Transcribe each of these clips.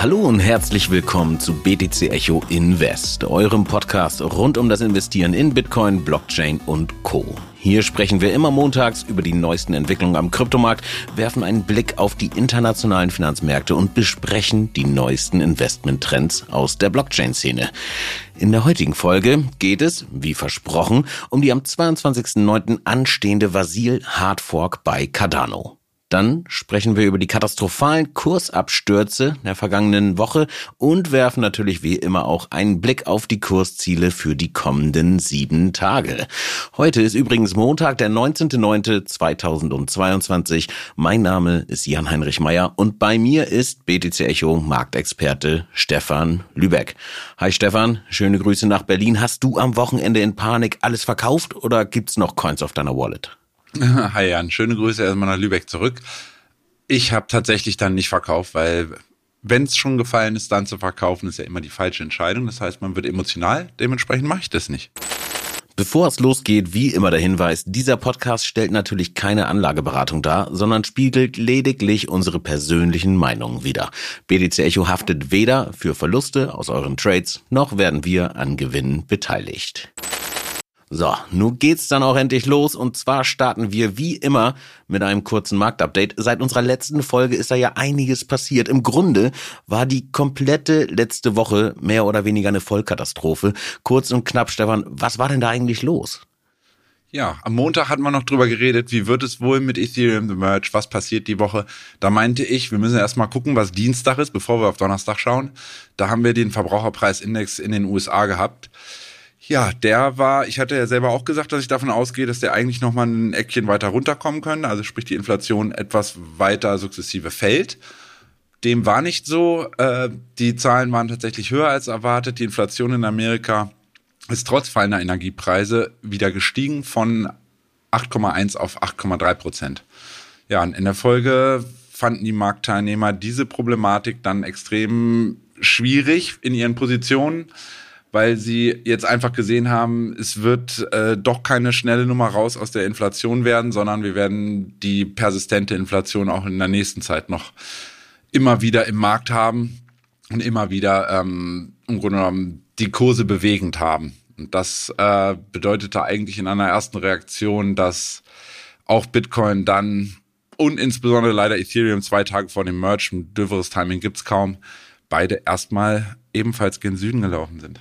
Hallo und herzlich willkommen zu BTC Echo Invest, eurem Podcast rund um das Investieren in Bitcoin, Blockchain und Co. Hier sprechen wir immer montags über die neuesten Entwicklungen am Kryptomarkt, werfen einen Blick auf die internationalen Finanzmärkte und besprechen die neuesten Investmenttrends aus der Blockchain-Szene. In der heutigen Folge geht es, wie versprochen, um die am 22.09. anstehende Vasil Hardfork bei Cardano. Dann sprechen wir über die katastrophalen Kursabstürze der vergangenen Woche und werfen natürlich wie immer auch einen Blick auf die Kursziele für die kommenden sieben Tage. Heute ist übrigens Montag, der 19.09.2022. Mein Name ist Jan-Heinrich Meyer und bei mir ist BTC Echo Marktexperte Stefan Lübeck. Hi Stefan, schöne Grüße nach Berlin. Hast du am Wochenende in Panik alles verkauft oder gibt's noch Coins auf deiner Wallet? Hi Jan, schöne Grüße erstmal nach Lübeck zurück. Ich habe tatsächlich dann nicht verkauft, weil wenn es schon gefallen ist, dann zu verkaufen, ist ja immer die falsche Entscheidung. Das heißt, man wird emotional, dementsprechend mache ich das nicht. Bevor es losgeht, wie immer der Hinweis, dieser Podcast stellt natürlich keine Anlageberatung dar, sondern spiegelt lediglich unsere persönlichen Meinungen wider. BDC Echo haftet weder für Verluste aus euren Trades, noch werden wir an Gewinnen beteiligt. So, nun geht's dann auch endlich los und zwar starten wir wie immer mit einem kurzen Marktupdate. Seit unserer letzten Folge ist da ja einiges passiert. Im Grunde war die komplette letzte Woche mehr oder weniger eine Vollkatastrophe. Kurz und knapp, Stefan, was war denn da eigentlich los? Ja, am Montag hatten wir noch drüber geredet, wie wird es wohl mit Ethereum The Merge, was passiert die Woche. Da meinte ich, wir müssen erstmal gucken, was Dienstag ist, bevor wir auf Donnerstag schauen. Da haben wir den Verbraucherpreisindex in den USA gehabt. Ja, der war, ich hatte ja selber auch gesagt, dass ich davon ausgehe, dass der eigentlich nochmal ein Eckchen weiter runterkommen könnte, also sprich die Inflation etwas weiter sukzessive fällt. Dem war nicht so. Äh, die Zahlen waren tatsächlich höher als erwartet. Die Inflation in Amerika ist trotz fallender Energiepreise wieder gestiegen von 8,1 auf 8,3 Prozent. Ja, und in der Folge fanden die Marktteilnehmer diese Problematik dann extrem schwierig in ihren Positionen weil sie jetzt einfach gesehen haben, es wird äh, doch keine schnelle Nummer raus aus der Inflation werden, sondern wir werden die persistente Inflation auch in der nächsten Zeit noch immer wieder im Markt haben und immer wieder ähm, im Grunde genommen die Kurse bewegend haben. Und das äh, bedeutete eigentlich in einer ersten Reaktion, dass auch Bitcoin dann und insbesondere leider Ethereum zwei Tage vor dem Merge, ein dürferes Timing gibt's kaum, beide erstmal ebenfalls gen Süden gelaufen sind.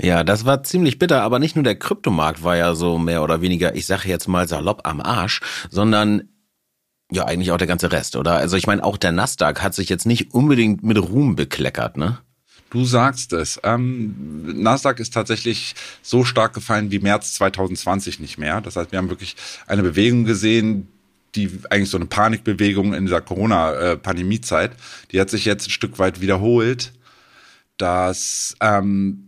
Ja, das war ziemlich bitter, aber nicht nur der Kryptomarkt war ja so mehr oder weniger, ich sage jetzt mal salopp am Arsch, sondern ja eigentlich auch der ganze Rest, oder? Also ich meine, auch der Nasdaq hat sich jetzt nicht unbedingt mit Ruhm bekleckert, ne? Du sagst es. Ähm, Nasdaq ist tatsächlich so stark gefallen wie März 2020 nicht mehr. Das heißt, wir haben wirklich eine Bewegung gesehen, die eigentlich so eine Panikbewegung in dieser Corona-Pandemie-Zeit, die hat sich jetzt ein Stück weit wiederholt. dass ähm,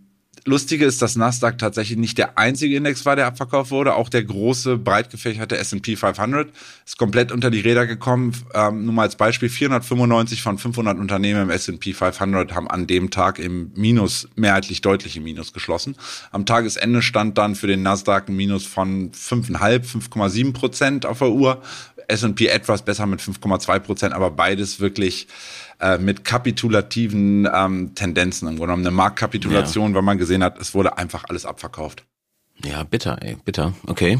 Lustige ist, dass Nasdaq tatsächlich nicht der einzige Index war, der abverkauft wurde. Auch der große, breit gefächerte S&P 500 ist komplett unter die Räder gekommen. Ähm, nur mal als Beispiel, 495 von 500 Unternehmen im S&P 500 haben an dem Tag im Minus, mehrheitlich deutlich im Minus geschlossen. Am Tagesende stand dann für den Nasdaq ein Minus von 5,5, 5,7 Prozent auf der Uhr. S&P etwas besser mit 5,2 Prozent, aber beides wirklich äh, mit kapitulativen ähm, Tendenzen im Grunde genommen. Eine Marktkapitulation, ja. weil man gesehen hat, es wurde einfach alles abverkauft. Ja, bitter, ey, bitter. Okay.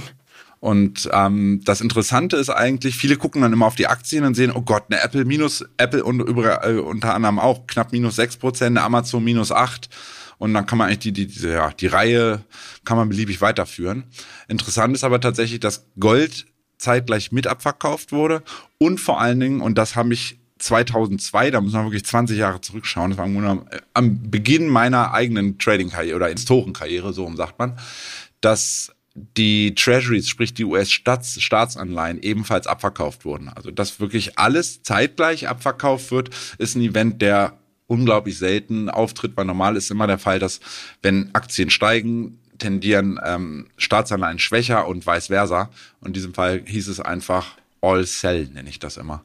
Und ähm, das Interessante ist eigentlich, viele gucken dann immer auf die Aktien und sehen, oh Gott, eine Apple minus, Apple und über, äh, unter anderem auch knapp minus sechs Prozent, eine Amazon minus acht. Und dann kann man eigentlich die, die, die, ja, die Reihe kann man beliebig weiterführen. Interessant ist aber tatsächlich, dass Gold zeitgleich mit abverkauft wurde und vor allen Dingen, und das habe ich 2002, da muss man wirklich 20 Jahre zurückschauen, das war äh, am Beginn meiner eigenen Trading-Karriere oder Investorenkarriere, so sagt man, dass die Treasuries, sprich die US-Staatsanleihen, ebenfalls abverkauft wurden. Also dass wirklich alles zeitgleich abverkauft wird, ist ein Event, der unglaublich selten auftritt, weil normal ist immer der Fall, dass wenn Aktien steigen, tendieren ähm, Staatsanleihen schwächer und vice versa. Und in diesem Fall hieß es einfach All Sell, nenne ich das immer.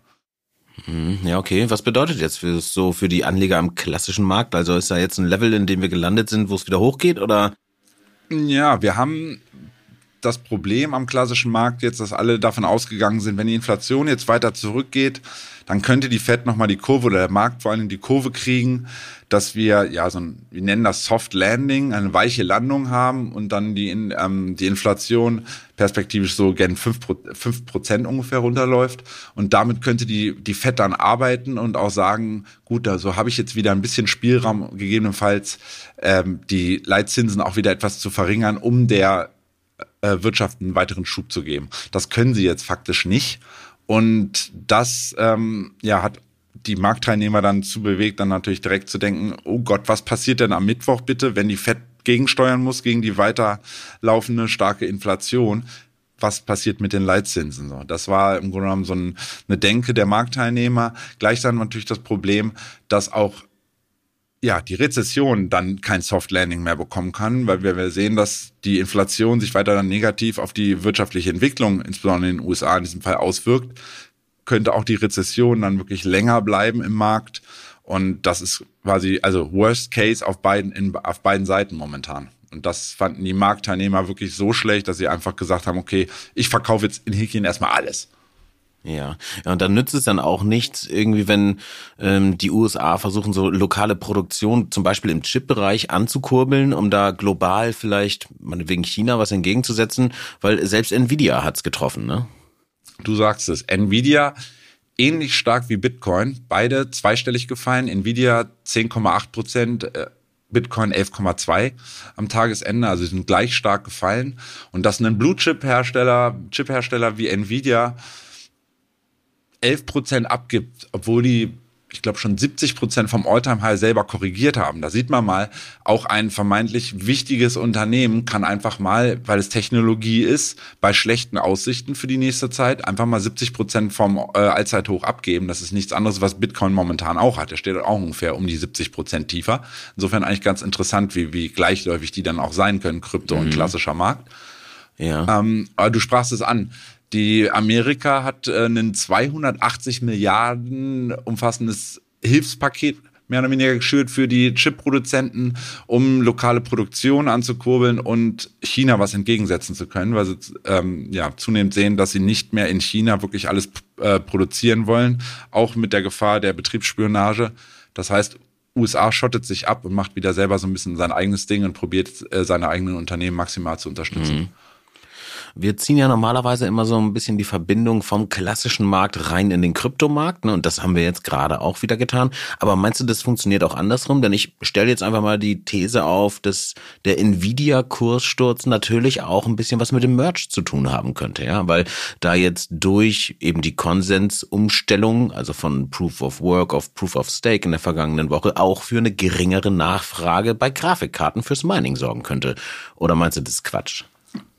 Mhm, ja, okay. Was bedeutet jetzt für so für die Anleger am klassischen Markt? Also ist da jetzt ein Level, in dem wir gelandet sind, wo es wieder hochgeht oder? Ja, wir haben das Problem am klassischen Markt jetzt, dass alle davon ausgegangen sind, wenn die Inflation jetzt weiter zurückgeht, dann könnte die Fed nochmal die Kurve oder der Markt vor allem die Kurve kriegen, dass wir ja so ein, wir nennen das Soft Landing, eine weiche Landung haben und dann die, ähm, die Inflation perspektivisch so gen fünf Prozent ungefähr runterläuft. Und damit könnte die, die Fed dann arbeiten und auch sagen, gut, also habe ich jetzt wieder ein bisschen Spielraum, gegebenenfalls ähm, die Leitzinsen auch wieder etwas zu verringern, um der äh, Wirtschaft einen weiteren Schub zu geben. Das können sie jetzt faktisch nicht. Und das ähm, ja, hat die Marktteilnehmer dann zu bewegt, dann natürlich direkt zu denken, oh Gott, was passiert denn am Mittwoch bitte, wenn die FED gegensteuern muss gegen die weiterlaufende starke Inflation? Was passiert mit den Leitzinsen? So, das war im Grunde genommen so ein, eine Denke der Marktteilnehmer. Gleichzeitig natürlich das Problem, dass auch ja, die Rezession dann kein Soft Landing mehr bekommen kann, weil wir, wir sehen, dass die Inflation sich weiter dann negativ auf die wirtschaftliche Entwicklung, insbesondere in den USA in diesem Fall, auswirkt, könnte auch die Rezession dann wirklich länger bleiben im Markt. Und das ist quasi, also Worst Case auf beiden, in, auf beiden Seiten momentan. Und das fanden die Marktteilnehmer wirklich so schlecht, dass sie einfach gesagt haben, okay, ich verkaufe jetzt in Häkchen erstmal alles. Ja. ja, und dann nützt es dann auch nichts, irgendwie, wenn ähm, die USA versuchen, so lokale Produktion zum Beispiel im Chip-Bereich anzukurbeln, um da global vielleicht, wegen China, was entgegenzusetzen, weil selbst Nvidia hat's getroffen, ne? Du sagst es, Nvidia ähnlich stark wie Bitcoin, beide zweistellig gefallen, Nvidia 10,8 Prozent, äh, Bitcoin 11,2 am Tagesende, also sind gleich stark gefallen. Und dass ein Blue-Chip-Hersteller, Chip-Hersteller wie Nvidia 11 Prozent abgibt, obwohl die ich glaube schon 70 Prozent vom Alltime High selber korrigiert haben. Da sieht man mal, auch ein vermeintlich wichtiges Unternehmen kann einfach mal, weil es Technologie ist, bei schlechten Aussichten für die nächste Zeit einfach mal 70 Prozent vom äh, Allzeithoch abgeben. Das ist nichts anderes, was Bitcoin momentan auch hat. Der steht auch ungefähr um die 70 Prozent tiefer. Insofern eigentlich ganz interessant, wie, wie gleichläufig die dann auch sein können, Krypto mhm. und klassischer Markt. Ja. Ähm, aber du sprachst es an. Die Amerika hat äh, einen 280 Milliarden umfassendes Hilfspaket mehr oder weniger geschürt für die Chip-Produzenten, um lokale Produktion anzukurbeln und China was entgegensetzen zu können, weil sie ähm, ja zunehmend sehen, dass sie nicht mehr in China wirklich alles äh, produzieren wollen, auch mit der Gefahr der Betriebsspionage. Das heißt, USA schottet sich ab und macht wieder selber so ein bisschen sein eigenes Ding und probiert äh, seine eigenen Unternehmen maximal zu unterstützen. Mhm. Wir ziehen ja normalerweise immer so ein bisschen die Verbindung vom klassischen Markt rein in den Kryptomarkt. Ne? Und das haben wir jetzt gerade auch wieder getan. Aber meinst du, das funktioniert auch andersrum? Denn ich stelle jetzt einfach mal die These auf, dass der Nvidia-Kurssturz natürlich auch ein bisschen was mit dem Merch zu tun haben könnte. Ja, weil da jetzt durch eben die Konsensumstellung, also von Proof of Work auf Proof of Stake in der vergangenen Woche, auch für eine geringere Nachfrage bei Grafikkarten fürs Mining sorgen könnte. Oder meinst du, das ist Quatsch?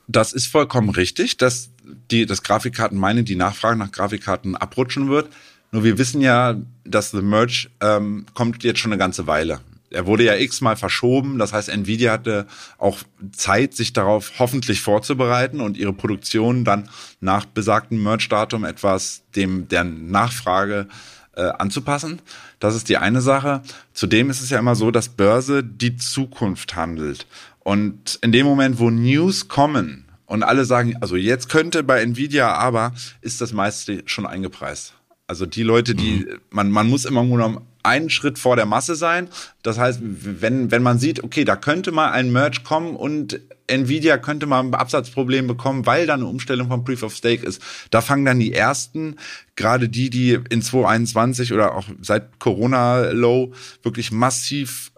Das ist vollkommen richtig, dass die, das Grafikkarten meine, die Nachfrage nach Grafikkarten abrutschen wird. Nur wir wissen ja, dass The Merge ähm, kommt jetzt schon eine ganze Weile. Er wurde ja x-mal verschoben. Das heißt, Nvidia hatte auch Zeit, sich darauf hoffentlich vorzubereiten und ihre Produktion dann nach besagtem Merge-Datum etwas dem der Nachfrage äh, anzupassen. Das ist die eine Sache. Zudem ist es ja immer so, dass Börse die Zukunft handelt. Und in dem Moment, wo News kommen und alle sagen, also jetzt könnte bei Nvidia aber, ist das meiste schon eingepreist. Also die Leute, die, mhm. man, man muss immer nur einen Schritt vor der Masse sein. Das heißt, wenn, wenn man sieht, okay, da könnte mal ein Merge kommen und Nvidia könnte mal ein Absatzproblem bekommen, weil da eine Umstellung von Proof of Stake ist. Da fangen dann die ersten, gerade die, die in 2021 oder auch seit Corona Low wirklich massiv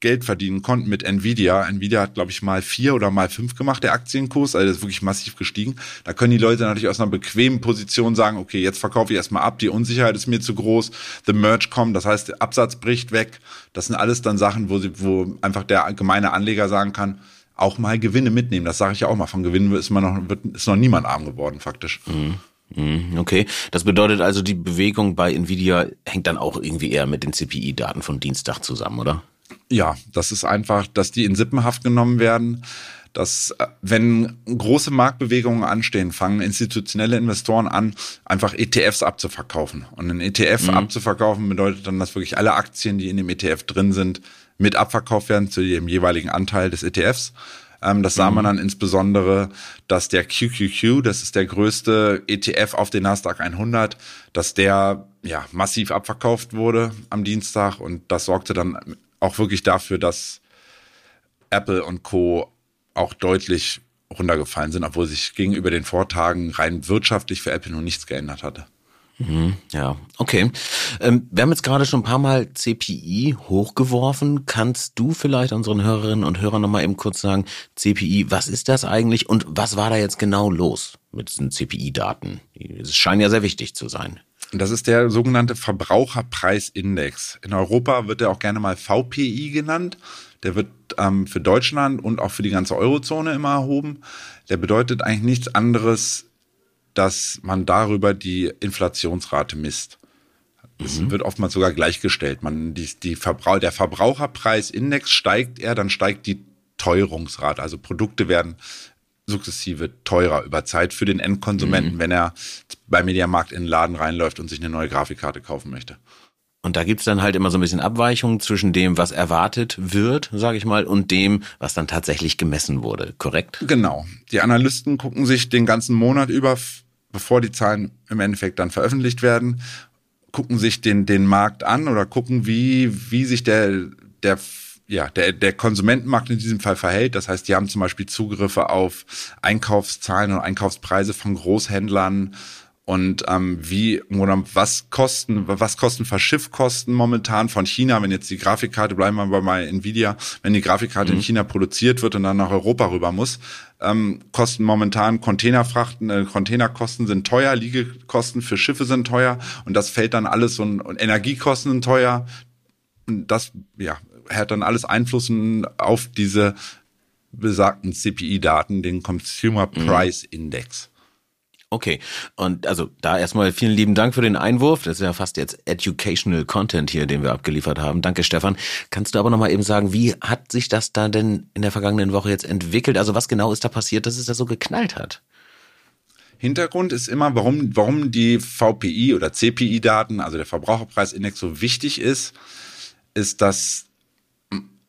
Geld verdienen konnten mit Nvidia. Nvidia hat, glaube ich, mal vier oder mal fünf gemacht, der Aktienkurs, also das ist wirklich massiv gestiegen. Da können die Leute natürlich aus einer bequemen Position sagen, okay, jetzt verkaufe ich erstmal ab, die Unsicherheit ist mir zu groß, the merge kommt, das heißt, der Absatz bricht weg. Das sind alles dann Sachen, wo, sie, wo einfach der gemeine Anleger sagen kann, auch mal Gewinne mitnehmen. Das sage ich ja auch mal. Von Gewinnen ist man noch, wird, ist noch niemand arm geworden, faktisch. Mhm. mhm okay, das bedeutet also, die Bewegung bei Nvidia hängt dann auch irgendwie eher mit den CPI-Daten von Dienstag zusammen, oder? Ja, das ist einfach, dass die in Sippenhaft genommen werden. Dass, äh, wenn große Marktbewegungen anstehen, fangen institutionelle Investoren an, einfach ETFs abzuverkaufen. Und ein ETF mhm. abzuverkaufen bedeutet dann, dass wirklich alle Aktien, die in dem ETF drin sind, mit abverkauft werden zu dem jeweiligen Anteil des ETFs. Ähm, das sah mhm. man dann insbesondere, dass der QQQ, das ist der größte ETF auf den Nasdaq 100, dass der ja massiv abverkauft wurde am Dienstag und das sorgte dann auch wirklich dafür, dass Apple und Co. auch deutlich runtergefallen sind, obwohl sich gegenüber den Vortagen rein wirtschaftlich für Apple noch nichts geändert hatte. Mhm, ja, okay. Ähm, wir haben jetzt gerade schon ein paar Mal CPI hochgeworfen. Kannst du vielleicht unseren Hörerinnen und Hörern nochmal eben kurz sagen, CPI, was ist das eigentlich und was war da jetzt genau los mit diesen CPI-Daten? Es scheinen ja sehr wichtig zu sein. Das ist der sogenannte Verbraucherpreisindex. In Europa wird er auch gerne mal VPI genannt. Der wird ähm, für Deutschland und auch für die ganze Eurozone immer erhoben. Der bedeutet eigentlich nichts anderes, dass man darüber die Inflationsrate misst. Es mhm. wird oftmals sogar gleichgestellt. Man, die, die Verbrauch, der Verbraucherpreisindex steigt er, dann steigt die Teuerungsrate. Also Produkte werden sukzessive teurer über Zeit für den Endkonsumenten, mhm. wenn er bei Mediamarkt in den Laden reinläuft und sich eine neue Grafikkarte kaufen möchte. Und da gibt's dann halt immer so ein bisschen Abweichungen zwischen dem, was erwartet wird, sage ich mal, und dem, was dann tatsächlich gemessen wurde, korrekt? Genau. Die Analysten gucken sich den ganzen Monat über, bevor die Zahlen im Endeffekt dann veröffentlicht werden, gucken sich den, den Markt an oder gucken, wie, wie sich der, der ja, der, der Konsumentenmarkt in diesem Fall verhält. Das heißt, die haben zum Beispiel Zugriffe auf Einkaufszahlen und Einkaufspreise von Großhändlern, und ähm, wie oder was kosten was kosten Verschiffkosten momentan von China, wenn jetzt die Grafikkarte bleiben wir bei mal Nvidia, wenn die Grafikkarte mhm. in China produziert wird und dann nach Europa rüber muss, ähm, kosten momentan Containerfrachten, äh, Containerkosten sind teuer, Liegekosten für Schiffe sind teuer und das fällt dann alles und, und Energiekosten sind teuer. Und das ja hat dann alles Einflussen auf diese besagten CPI-Daten, den Consumer mhm. Price Index. Okay, und also da erstmal vielen lieben Dank für den Einwurf. Das ist ja fast jetzt educational Content hier, den wir abgeliefert haben. Danke, Stefan. Kannst du aber nochmal eben sagen, wie hat sich das da denn in der vergangenen Woche jetzt entwickelt? Also was genau ist da passiert, dass es da so geknallt hat? Hintergrund ist immer, warum, warum die VPI oder CPI-Daten, also der Verbraucherpreisindex, so wichtig ist, ist, dass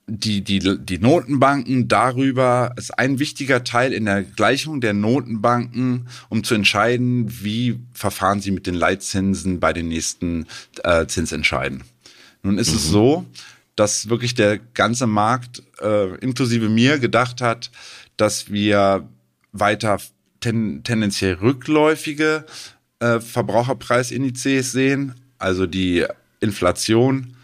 die, die, die Notenbanken darüber ist ein wichtiger Teil in der Gleichung der Notenbanken, um zu entscheiden, wie verfahren sie mit den Leitzinsen bei den nächsten äh, Zinsentscheiden. Nun ist mhm. es so, dass wirklich der ganze Markt, äh, inklusive mir, gedacht hat, dass wir weiter ten, tendenziell rückläufige äh, Verbraucherpreisindizes sehen, also die Inflation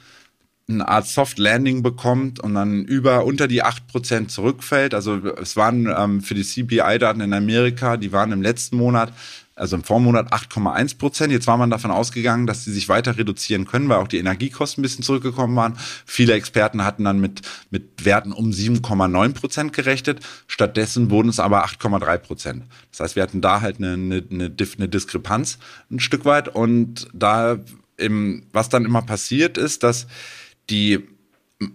eine Art Soft Landing bekommt und dann über unter die acht Prozent zurückfällt. Also es waren ähm, für die CPI-Daten in Amerika, die waren im letzten Monat, also im Vormonat 8,1 Prozent. Jetzt war man davon ausgegangen, dass sie sich weiter reduzieren können, weil auch die Energiekosten ein bisschen zurückgekommen waren. Viele Experten hatten dann mit, mit Werten um 7,9 Prozent gerechnet. Stattdessen wurden es aber 8,3 Prozent. Das heißt, wir hatten da halt eine, eine, eine, eine Diskrepanz ein Stück weit. Und da, im, was dann immer passiert ist, dass die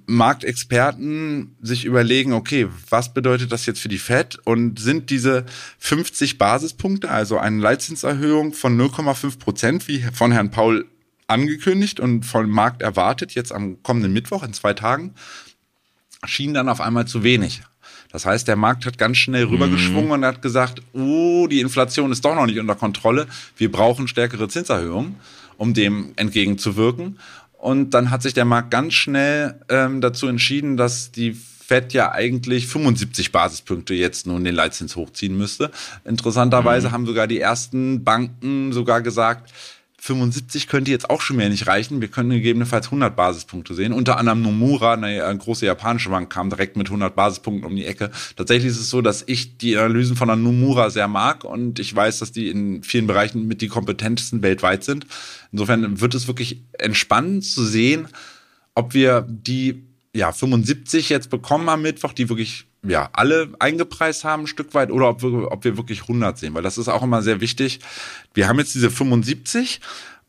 Marktexperten sich überlegen, okay, was bedeutet das jetzt für die Fed und sind diese 50 Basispunkte, also eine Leitzinserhöhung von 0,5 Prozent, wie von Herrn Paul angekündigt und vom Markt erwartet, jetzt am kommenden Mittwoch in zwei Tagen, schien dann auf einmal zu wenig. Das heißt, der Markt hat ganz schnell rübergeschwungen mhm. und hat gesagt, oh, die Inflation ist doch noch nicht unter Kontrolle, wir brauchen stärkere Zinserhöhungen, um dem entgegenzuwirken. Und dann hat sich der Markt ganz schnell ähm, dazu entschieden, dass die Fed ja eigentlich 75 Basispunkte jetzt nun den Leitzins hochziehen müsste. Interessanterweise mhm. haben sogar die ersten Banken sogar gesagt, 75 könnte jetzt auch schon mehr nicht reichen. Wir können gegebenenfalls 100 Basispunkte sehen. Unter anderem Nomura, eine große japanische Bank, kam direkt mit 100 Basispunkten um die Ecke. Tatsächlich ist es so, dass ich die Analysen von der Nomura sehr mag und ich weiß, dass die in vielen Bereichen mit die kompetentesten weltweit sind. Insofern wird es wirklich entspannend zu sehen, ob wir die ja 75 jetzt bekommen am Mittwoch, die wirklich ja, alle eingepreist haben, ein Stück weit, oder ob wir, ob wir wirklich 100 sehen, weil das ist auch immer sehr wichtig. Wir haben jetzt diese 75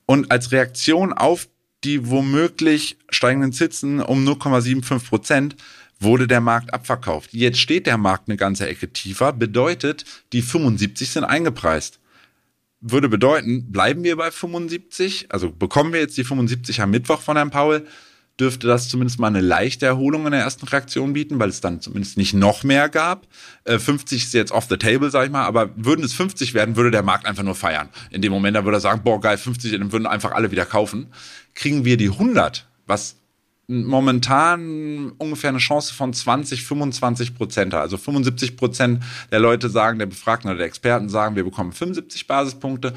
und als Reaktion auf die womöglich steigenden Zinsen um 0,75 Prozent wurde der Markt abverkauft. Jetzt steht der Markt eine ganze Ecke tiefer, bedeutet, die 75 sind eingepreist. Würde bedeuten, bleiben wir bei 75, also bekommen wir jetzt die 75 am Mittwoch von Herrn Paul, dürfte das zumindest mal eine leichte Erholung in der ersten Reaktion bieten, weil es dann zumindest nicht noch mehr gab. Äh, 50 ist jetzt off the table, sag ich mal, aber würden es 50 werden, würde der Markt einfach nur feiern. In dem Moment, da würde er sagen, boah, geil, 50, dann würden einfach alle wieder kaufen. Kriegen wir die 100, was momentan ungefähr eine Chance von 20, 25 Prozent. Also 75 Prozent der Leute sagen, der Befragten oder der Experten sagen, wir bekommen 75 Basispunkte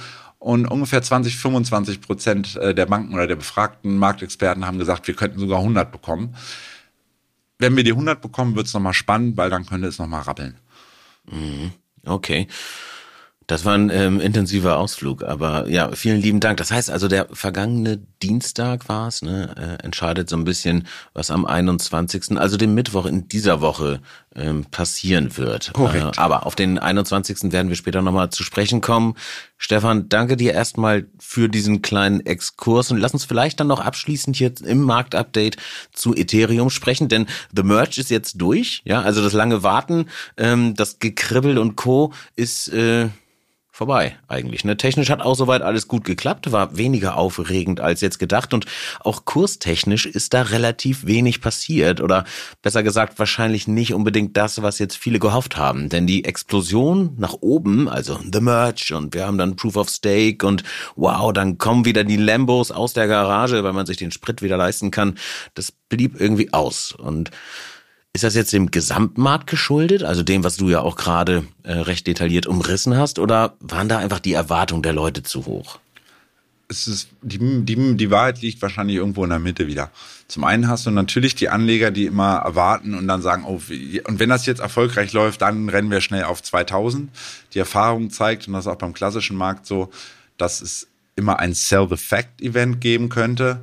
und ungefähr 20, 25 Prozent äh, der Banken oder der befragten Marktexperten haben gesagt, wir könnten sogar 100 bekommen. Wenn wir die 100 bekommen, wird es nochmal spannend, weil dann könnte es nochmal rappeln. Mhm. Okay. Das war ein ähm, intensiver Ausflug, aber ja, vielen lieben Dank. Das heißt also, der vergangene Dienstag war es, ne, äh, entscheidet so ein bisschen, was am 21., also dem Mittwoch in dieser Woche ähm, passieren wird. Korrekt. Äh, aber auf den 21. werden wir später nochmal zu sprechen kommen. Stefan, danke dir erstmal für diesen kleinen Exkurs und lass uns vielleicht dann noch abschließend hier im Marktupdate zu Ethereum sprechen, denn The Merge ist jetzt durch, ja, also das lange Warten, ähm, das Gekribbel und Co. ist... Äh, vorbei eigentlich. Ne? Technisch hat auch soweit alles gut geklappt, war weniger aufregend als jetzt gedacht und auch kurstechnisch ist da relativ wenig passiert oder besser gesagt wahrscheinlich nicht unbedingt das, was jetzt viele gehofft haben. Denn die Explosion nach oben, also The Merge und wir haben dann Proof of Stake und wow, dann kommen wieder die Lambos aus der Garage, weil man sich den Sprit wieder leisten kann. Das blieb irgendwie aus und ist das jetzt dem Gesamtmarkt geschuldet, also dem, was du ja auch gerade äh, recht detailliert umrissen hast, oder waren da einfach die Erwartungen der Leute zu hoch? Es ist, die, die, die Wahrheit liegt wahrscheinlich irgendwo in der Mitte wieder. Zum einen hast du natürlich die Anleger, die immer erwarten und dann sagen, oh, und wenn das jetzt erfolgreich läuft, dann rennen wir schnell auf 2000. Die Erfahrung zeigt, und das ist auch beim klassischen Markt so, dass es immer ein Sell-the-Fact-Event geben könnte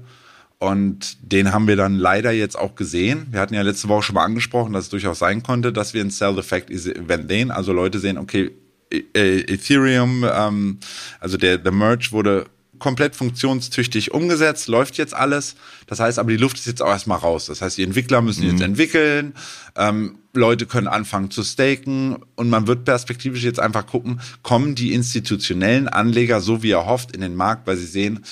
und den haben wir dann leider jetzt auch gesehen. Wir hatten ja letzte Woche schon mal angesprochen, dass es durchaus sein konnte, dass wir ein Sell the Fact Event sehen. Also Leute sehen, okay, e-, e-, Ethereum, ähm, also der, der Merge wurde komplett funktionstüchtig umgesetzt, läuft jetzt alles. Das heißt aber, die Luft ist jetzt auch erstmal raus. Das heißt, die Entwickler müssen mhm. jetzt entwickeln, ähm, Leute können anfangen zu staken und man wird perspektivisch jetzt einfach gucken, kommen die institutionellen Anleger so wie er hofft in den Markt, weil sie sehen,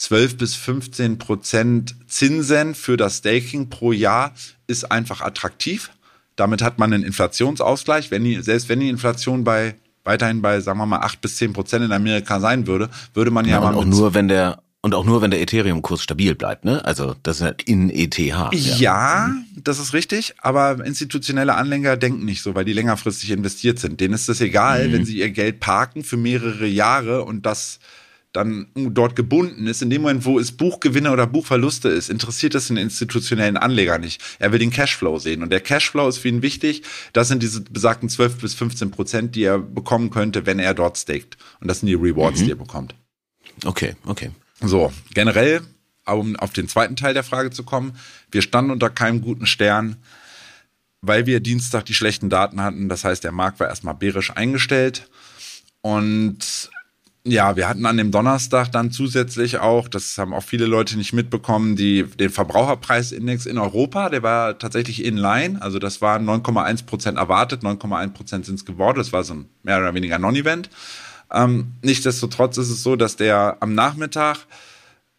12 bis 15 Prozent Zinsen für das Staking pro Jahr ist einfach attraktiv. Damit hat man einen Inflationsausgleich. Wenn die, selbst wenn die Inflation bei weiterhin bei, sagen wir mal, 8 bis 10 Prozent in Amerika sein würde, würde man ja, ja mal. Und auch nur, wenn der und auch nur, wenn der Ethereum-Kurs stabil bleibt, ne? Also das ist in ETH. Ja. ja, das ist richtig, aber institutionelle Anleger denken nicht so, weil die längerfristig investiert sind. Denen ist es egal, mhm. wenn sie ihr Geld parken für mehrere Jahre und das dann dort gebunden ist, in dem Moment, wo es Buchgewinne oder Buchverluste ist, interessiert es den institutionellen Anleger nicht. Er will den Cashflow sehen. Und der Cashflow ist für ihn wichtig. Das sind diese besagten 12 bis 15 Prozent, die er bekommen könnte, wenn er dort staked. Und das sind die Rewards, mhm. die er bekommt. Okay, okay. So, generell, um auf den zweiten Teil der Frage zu kommen, wir standen unter keinem guten Stern, weil wir Dienstag die schlechten Daten hatten. Das heißt, der Markt war erstmal bärisch eingestellt. Und ja, wir hatten an dem Donnerstag dann zusätzlich auch, das haben auch viele Leute nicht mitbekommen, die, den Verbraucherpreisindex in Europa, der war tatsächlich in line. Also das war 9,1 Prozent erwartet, 9,1 Prozent sind es geworden. Das war so ein mehr oder weniger Non-Event. Ähm, nichtsdestotrotz ist es so, dass der am Nachmittag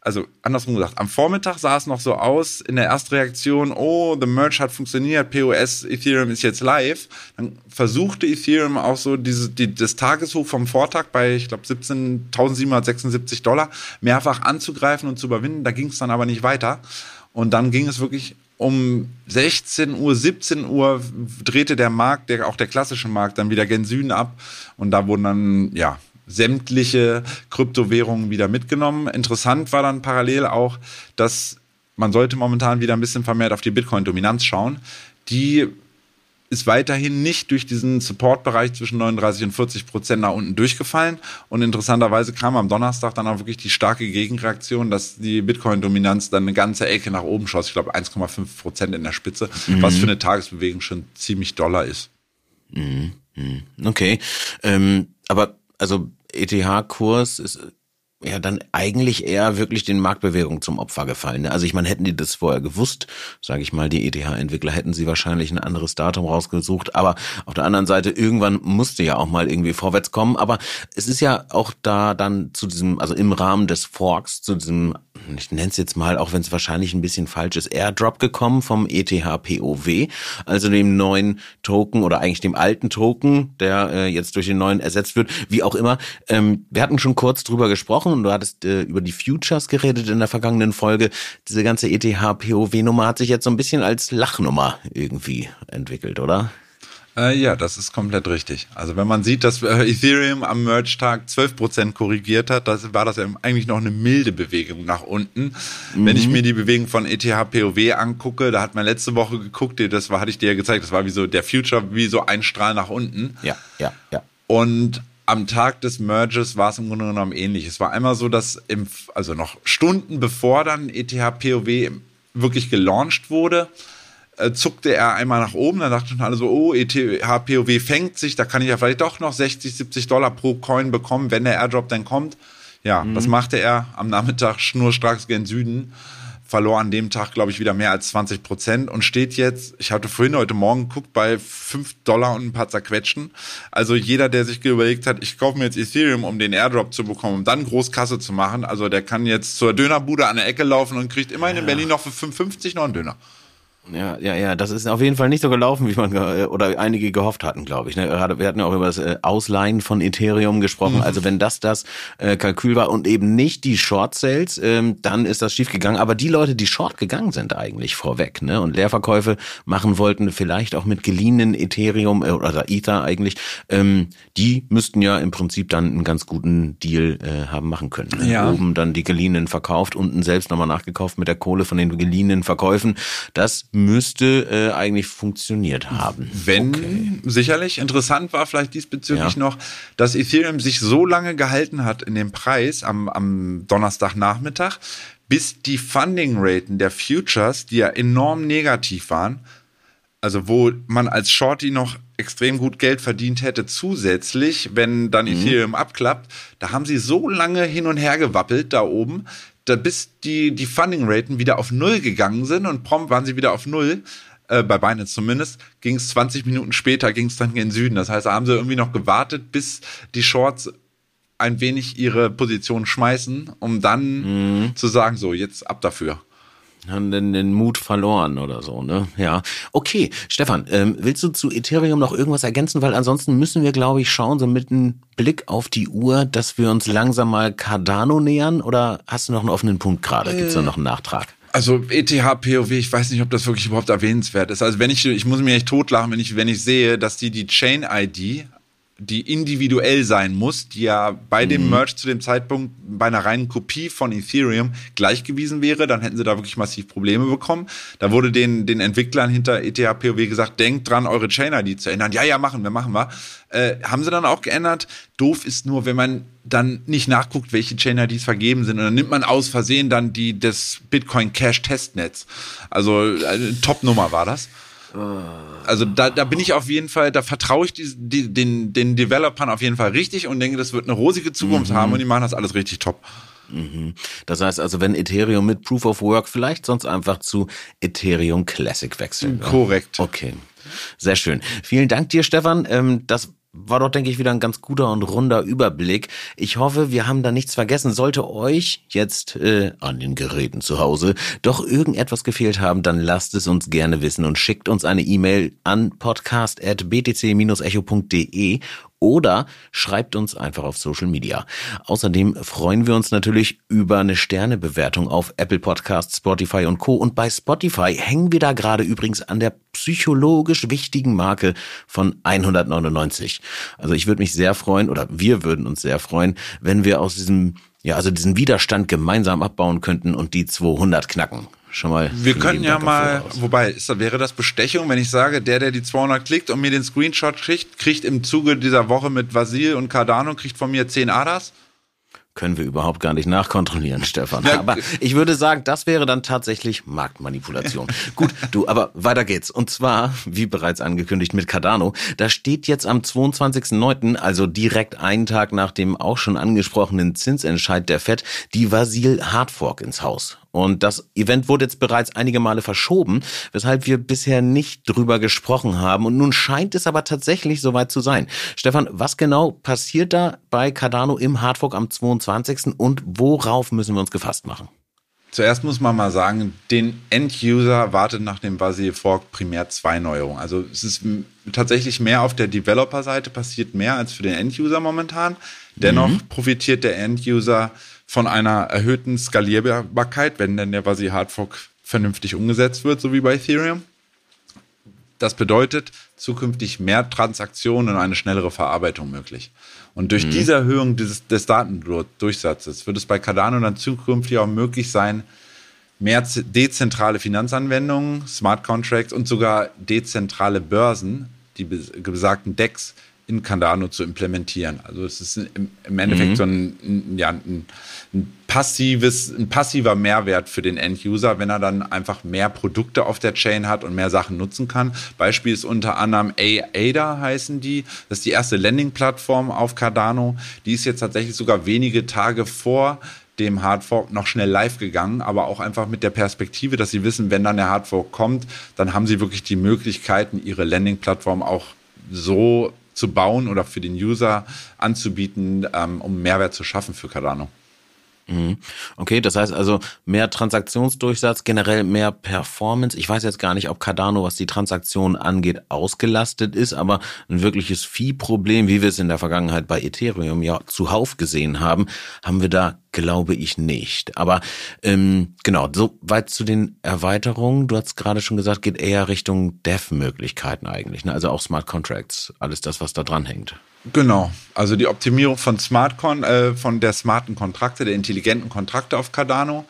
also andersrum gesagt, am Vormittag sah es noch so aus in der Erstreaktion, oh, the Merge hat funktioniert, POS Ethereum ist jetzt live. Dann versuchte Ethereum auch so diese, die, das Tageshoch vom Vortag bei, ich glaube, 17.776 Dollar mehrfach anzugreifen und zu überwinden. Da ging es dann aber nicht weiter. Und dann ging es wirklich um 16 Uhr, 17 Uhr drehte der Markt, der, auch der klassische Markt, dann wieder gen Süden ab. Und da wurden dann, ja, sämtliche Kryptowährungen wieder mitgenommen. Interessant war dann parallel auch, dass man sollte momentan wieder ein bisschen vermehrt auf die Bitcoin-Dominanz schauen. Die ist weiterhin nicht durch diesen Support-Bereich zwischen 39 und 40 Prozent nach unten durchgefallen. Und interessanterweise kam am Donnerstag dann auch wirklich die starke Gegenreaktion, dass die Bitcoin-Dominanz dann eine ganze Ecke nach oben schoss. Ich glaube 1,5 Prozent in der Spitze, mhm. was für eine Tagesbewegung schon ziemlich doller ist. Mhm. mhm. Okay. Ähm, aber also ETH-Kurs ist ja dann eigentlich eher wirklich den Marktbewegungen zum Opfer gefallen. Also ich meine, hätten die das vorher gewusst, sage ich mal, die ETH-Entwickler hätten sie wahrscheinlich ein anderes Datum rausgesucht. Aber auf der anderen Seite, irgendwann musste ja auch mal irgendwie vorwärts kommen. Aber es ist ja auch da dann zu diesem, also im Rahmen des Forks, zu diesem ich nenne es jetzt mal, auch wenn es wahrscheinlich ein bisschen falsch ist, Airdrop gekommen vom ETH-POW, also dem neuen Token oder eigentlich dem alten Token, der äh, jetzt durch den neuen ersetzt wird, wie auch immer. Ähm, wir hatten schon kurz drüber gesprochen und du hattest äh, über die Futures geredet in der vergangenen Folge. Diese ganze ETH-POW-Nummer hat sich jetzt so ein bisschen als Lachnummer irgendwie entwickelt, oder? Äh, ja, das ist komplett richtig. Also wenn man sieht, dass äh, Ethereum am Merge-Tag 12% korrigiert hat, das war das ja eigentlich noch eine milde Bewegung nach unten. Mhm. Wenn ich mir die Bewegung von ETH POW angucke, da hat man letzte Woche geguckt, das war, hatte ich dir ja gezeigt, das war wie so der Future, wie so ein Strahl nach unten. Ja, ja, ja. Und am Tag des Merges war es im Grunde genommen ähnlich. Es war einmal so, dass im, also noch Stunden bevor dann ETH POW wirklich gelauncht wurde, äh, zuckte er einmal nach oben, dann dachten alle so, oh, ETH POW fängt sich, da kann ich ja vielleicht doch noch 60, 70 Dollar pro Coin bekommen, wenn der Airdrop dann kommt. Ja, mhm. das machte er am Nachmittag schnurstracks gen Süden, verlor an dem Tag, glaube ich, wieder mehr als 20 Prozent und steht jetzt, ich hatte vorhin heute Morgen geguckt, bei 5 Dollar und ein paar zerquetschen. Also jeder, der sich überlegt hat, ich kaufe mir jetzt Ethereum, um den Airdrop zu bekommen, um dann Großkasse zu machen, also der kann jetzt zur Dönerbude an der Ecke laufen und kriegt immerhin ja. in Berlin noch für 5,50 noch einen Döner. Ja, ja, ja, das ist auf jeden Fall nicht so gelaufen, wie man oder einige gehofft hatten, glaube ich. Ne? Gerade wir hatten ja auch über das äh, Ausleihen von Ethereum gesprochen. Mhm. Also wenn das das äh, Kalkül war und eben nicht die Short Sales, ähm, dann ist das schief gegangen. Aber die Leute, die Short gegangen sind, eigentlich vorweg, ne, und Leerverkäufe machen wollten, vielleicht auch mit geliehenen Ethereum äh, oder Ether eigentlich, ähm, die müssten ja im Prinzip dann einen ganz guten Deal äh, haben machen können. Ne? Ja. Oben dann die geliehenen verkauft, unten selbst nochmal nachgekauft mit der Kohle von den geliehenen Verkäufen. Das müsste äh, eigentlich funktioniert haben. Wenn, okay. sicherlich. Interessant war vielleicht diesbezüglich ja. noch, dass Ethereum sich so lange gehalten hat in dem Preis am, am Donnerstagnachmittag, bis die Funding-Raten der Futures, die ja enorm negativ waren, also wo man als Shorty noch extrem gut Geld verdient hätte zusätzlich, wenn dann mhm. Ethereum abklappt, da haben sie so lange hin und her gewappelt da oben, da bis die, die Funding-Raten wieder auf Null gegangen sind und prompt waren sie wieder auf Null, äh, bei Binance zumindest, ging es 20 Minuten später, ging es dann in den Süden. Das heißt, da haben sie irgendwie noch gewartet, bis die Shorts ein wenig ihre Position schmeißen, um dann mhm. zu sagen, so, jetzt ab dafür haben den, den Mut verloren oder so, ne? Ja. Okay, Stefan, ähm, willst du zu Ethereum noch irgendwas ergänzen? Weil ansonsten müssen wir, glaube ich, schauen, so mit einem Blick auf die Uhr, dass wir uns langsam mal Cardano nähern. Oder hast du noch einen offenen Punkt gerade? Gibt es da noch einen Nachtrag? Also ETH POW, ich weiß nicht, ob das wirklich überhaupt erwähnenswert ist. Also wenn ich, ich muss mir echt totlachen, wenn ich, wenn ich sehe, dass die die Chain ID die individuell sein muss, die ja bei dem mhm. Merge zu dem Zeitpunkt bei einer reinen Kopie von Ethereum gleichgewiesen wäre, dann hätten sie da wirklich massiv Probleme bekommen. Da wurde den, den Entwicklern hinter ETH-POW gesagt, denkt dran, eure Chain-ID zu ändern. Ja, ja, machen wir, machen wir. Äh, haben sie dann auch geändert. Doof ist nur, wenn man dann nicht nachguckt, welche Chain-IDs vergeben sind. Und dann nimmt man aus Versehen dann die des Bitcoin Cash Testnetz. Also eine Top-Nummer war das. Also da, da bin ich auf jeden Fall, da vertraue ich die, die, den, den Developern auf jeden Fall richtig und denke, das wird eine rosige Zukunft mhm. haben und die machen das alles richtig top. Mhm. Das heißt also, wenn Ethereum mit Proof of Work vielleicht sonst einfach zu Ethereum Classic wechseln. Korrekt. Okay. Sehr schön. Vielen Dank dir, Stefan. Ähm, das war doch, denke ich, wieder ein ganz guter und runder Überblick. Ich hoffe, wir haben da nichts vergessen. Sollte euch jetzt äh, an den Geräten zu Hause doch irgendetwas gefehlt haben, dann lasst es uns gerne wissen und schickt uns eine E-Mail an podcast.btc-echo.de oder schreibt uns einfach auf Social Media. Außerdem freuen wir uns natürlich über eine Sternebewertung auf Apple Podcasts, Spotify und Co. Und bei Spotify hängen wir da gerade übrigens an der psychologisch wichtigen Marke von 199. Also ich würde mich sehr freuen oder wir würden uns sehr freuen, wenn wir aus diesem ja, also diesen Widerstand gemeinsam abbauen könnten und die 200 knacken schon mal. Wir können ja mal, wobei, ist, wäre das Bestechung, wenn ich sage, der, der die 200 klickt und mir den Screenshot kriegt, kriegt im Zuge dieser Woche mit Vasil und Cardano, kriegt von mir 10 Adas? können wir überhaupt gar nicht nachkontrollieren, Stefan. Aber ich würde sagen, das wäre dann tatsächlich Marktmanipulation. Gut, du, aber weiter geht's. Und zwar, wie bereits angekündigt, mit Cardano. Da steht jetzt am 22.09., also direkt einen Tag nach dem auch schon angesprochenen Zinsentscheid der FED, die Vasil Hardfork ins Haus. Und das Event wurde jetzt bereits einige Male verschoben, weshalb wir bisher nicht drüber gesprochen haben. Und nun scheint es aber tatsächlich soweit zu sein. Stefan, was genau passiert da bei Cardano im Hardfork am 22. und worauf müssen wir uns gefasst machen? Zuerst muss man mal sagen, den End-User wartet nach dem Basil Fork primär zwei Neuerungen. Also es ist tatsächlich mehr auf der Developer-Seite passiert mehr als für den End-User momentan. Dennoch mhm. profitiert der End-User von einer erhöhten Skalierbarkeit, wenn denn der Basil Hard Fork vernünftig umgesetzt wird, so wie bei Ethereum. Das bedeutet zukünftig mehr Transaktionen und eine schnellere Verarbeitung möglich. Und durch mhm. diese Erhöhung des, des Datendurchsatzes wird es bei Cardano dann zukünftig auch möglich sein, mehr dezentrale Finanzanwendungen, Smart Contracts und sogar dezentrale Börsen, die besagten DEX, in Cardano zu implementieren. Also es ist im Endeffekt mhm. so ein, ja, ein, ein, passives, ein passiver Mehrwert für den End-User, wenn er dann einfach mehr Produkte auf der Chain hat und mehr Sachen nutzen kann. Beispiel ist unter anderem ADA heißen die. Das ist die erste Landing-Plattform auf Cardano. Die ist jetzt tatsächlich sogar wenige Tage vor dem Hardfork noch schnell live gegangen, aber auch einfach mit der Perspektive, dass sie wissen, wenn dann der Hardfork kommt, dann haben sie wirklich die Möglichkeiten, ihre Landing-Plattform auch so zu bauen oder für den User anzubieten, ähm, um Mehrwert zu schaffen für Cardano. Mhm. Okay, das heißt also mehr Transaktionsdurchsatz, generell mehr Performance. Ich weiß jetzt gar nicht, ob Cardano, was die Transaktionen angeht, ausgelastet ist, aber ein wirkliches Fee-Problem, wie wir es in der Vergangenheit bei Ethereum ja zuhauf gesehen haben, haben wir da, glaube ich, nicht. Aber ähm, genau, so weit zu den Erweiterungen. Du hast gerade schon gesagt, geht eher Richtung Dev-Möglichkeiten eigentlich, ne? also auch Smart Contracts, alles das, was da dran hängt. Genau, also die Optimierung von Smartcon, äh, von der smarten Kontrakte, der intelligenten Kontrakte auf Cardano,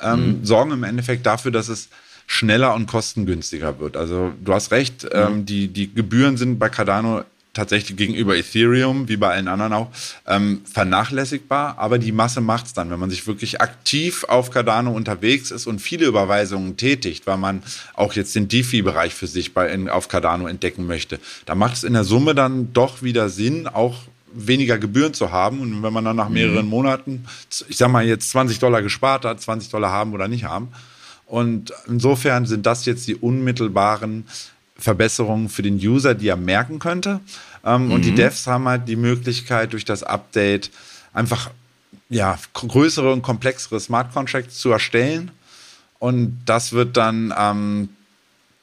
ähm, mhm. sorgen im Endeffekt dafür, dass es schneller und kostengünstiger wird. Also du hast recht, mhm. ähm, die, die Gebühren sind bei Cardano tatsächlich gegenüber Ethereum, wie bei allen anderen auch, ähm, vernachlässigbar. Aber die Masse macht's dann, wenn man sich wirklich aktiv auf Cardano unterwegs ist und viele Überweisungen tätigt, weil man auch jetzt den DeFi-Bereich für sich bei, in, auf Cardano entdecken möchte. Da macht es in der Summe dann doch wieder Sinn, auch weniger Gebühren zu haben. Und wenn man dann nach mhm. mehreren mhm. Monaten, ich sag mal jetzt 20 Dollar gespart hat, 20 Dollar haben oder nicht haben. Und insofern sind das jetzt die unmittelbaren Verbesserungen für den User, die er merken könnte. Ähm, mhm. Und die mhm. Devs haben halt die Möglichkeit, durch das Update einfach ja, größere und komplexere Smart Contracts zu erstellen. Und das wird dann ähm,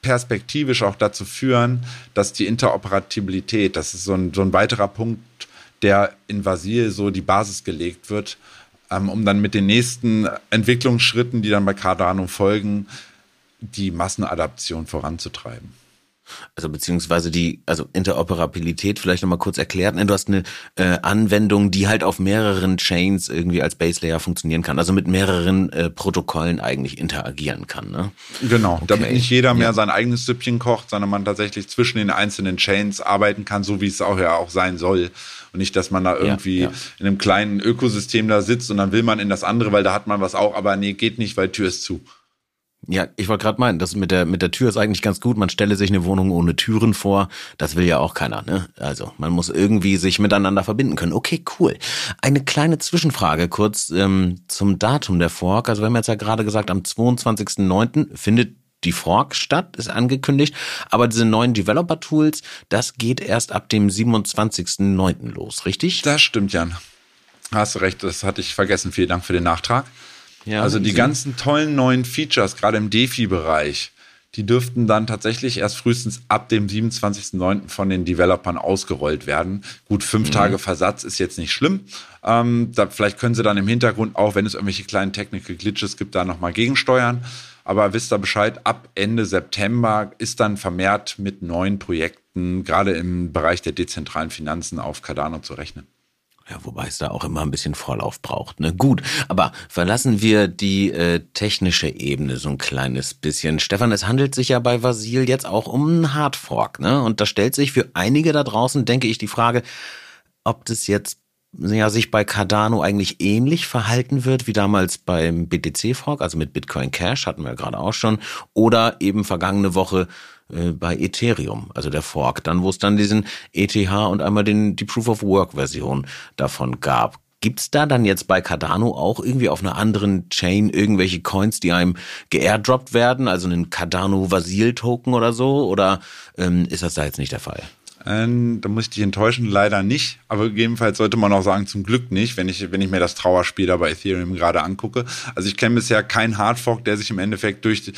perspektivisch auch dazu führen, dass die Interoperabilität, das ist so ein, so ein weiterer Punkt, der in Vasil so die Basis gelegt wird, ähm, um dann mit den nächsten Entwicklungsschritten, die dann bei Cardano folgen, die Massenadaption voranzutreiben. Also beziehungsweise die, also Interoperabilität vielleicht nochmal kurz erklärt. Du hast eine äh, Anwendung, die halt auf mehreren Chains irgendwie als Base Layer funktionieren kann, also mit mehreren äh, Protokollen eigentlich interagieren kann. Ne? Genau, okay. damit nicht jeder mehr ja. sein eigenes Süppchen kocht, sondern man tatsächlich zwischen den einzelnen Chains arbeiten kann, so wie es auch ja auch sein soll. Und nicht, dass man da irgendwie ja, ja. in einem kleinen Ökosystem da sitzt und dann will man in das andere, weil da hat man was auch, aber nee, geht nicht, weil Tür ist zu. Ja, ich wollte gerade meinen, das mit der mit der Tür ist eigentlich ganz gut. Man stelle sich eine Wohnung ohne Türen vor. Das will ja auch keiner, ne? Also man muss irgendwie sich miteinander verbinden können. Okay, cool. Eine kleine Zwischenfrage kurz ähm, zum Datum der Fork. Also wir haben jetzt ja gerade gesagt, am 22.09. findet die Fork statt, ist angekündigt. Aber diese neuen Developer-Tools, das geht erst ab dem 27.09. los, richtig? Das stimmt, Jan. Hast du recht, das hatte ich vergessen. Vielen Dank für den Nachtrag. Ja, also die ganzen tollen neuen Features, gerade im DeFi-Bereich, die dürften dann tatsächlich erst frühestens ab dem 27.09. von den Developern ausgerollt werden. Gut, fünf mhm. Tage Versatz ist jetzt nicht schlimm. Ähm, da, vielleicht können sie dann im Hintergrund auch, wenn es irgendwelche kleinen Technical Glitches gibt, da nochmal gegensteuern. Aber wisst ihr Bescheid, ab Ende September ist dann vermehrt mit neuen Projekten, gerade im Bereich der dezentralen Finanzen, auf Cardano zu rechnen. Ja, wobei es da auch immer ein bisschen Vorlauf braucht. Ne? Gut, aber verlassen wir die äh, technische Ebene so ein kleines bisschen. Stefan, es handelt sich ja bei Vasil jetzt auch um einen Hardfork. Ne? Und da stellt sich für einige da draußen, denke ich, die Frage, ob das jetzt ja, sich bei Cardano eigentlich ähnlich verhalten wird wie damals beim BTC-Fork, also mit Bitcoin Cash, hatten wir ja gerade auch schon, oder eben vergangene Woche äh, bei Ethereum, also der Fork, dann wo es dann diesen ETH und einmal den, die Proof of Work Version davon gab. Gibt's da dann jetzt bei Cardano auch irgendwie auf einer anderen Chain irgendwelche Coins, die einem geairdroppt werden, also einen Cardano Vasil Token oder so, oder ähm, ist das da jetzt nicht der Fall? Ähm, da muss ich dich enttäuschen, leider nicht. Aber gegebenenfalls sollte man auch sagen, zum Glück nicht, wenn ich, wenn ich mir das Trauerspiel da bei Ethereum gerade angucke. Also ich kenne bisher keinen Hardfork, der sich im Endeffekt durch,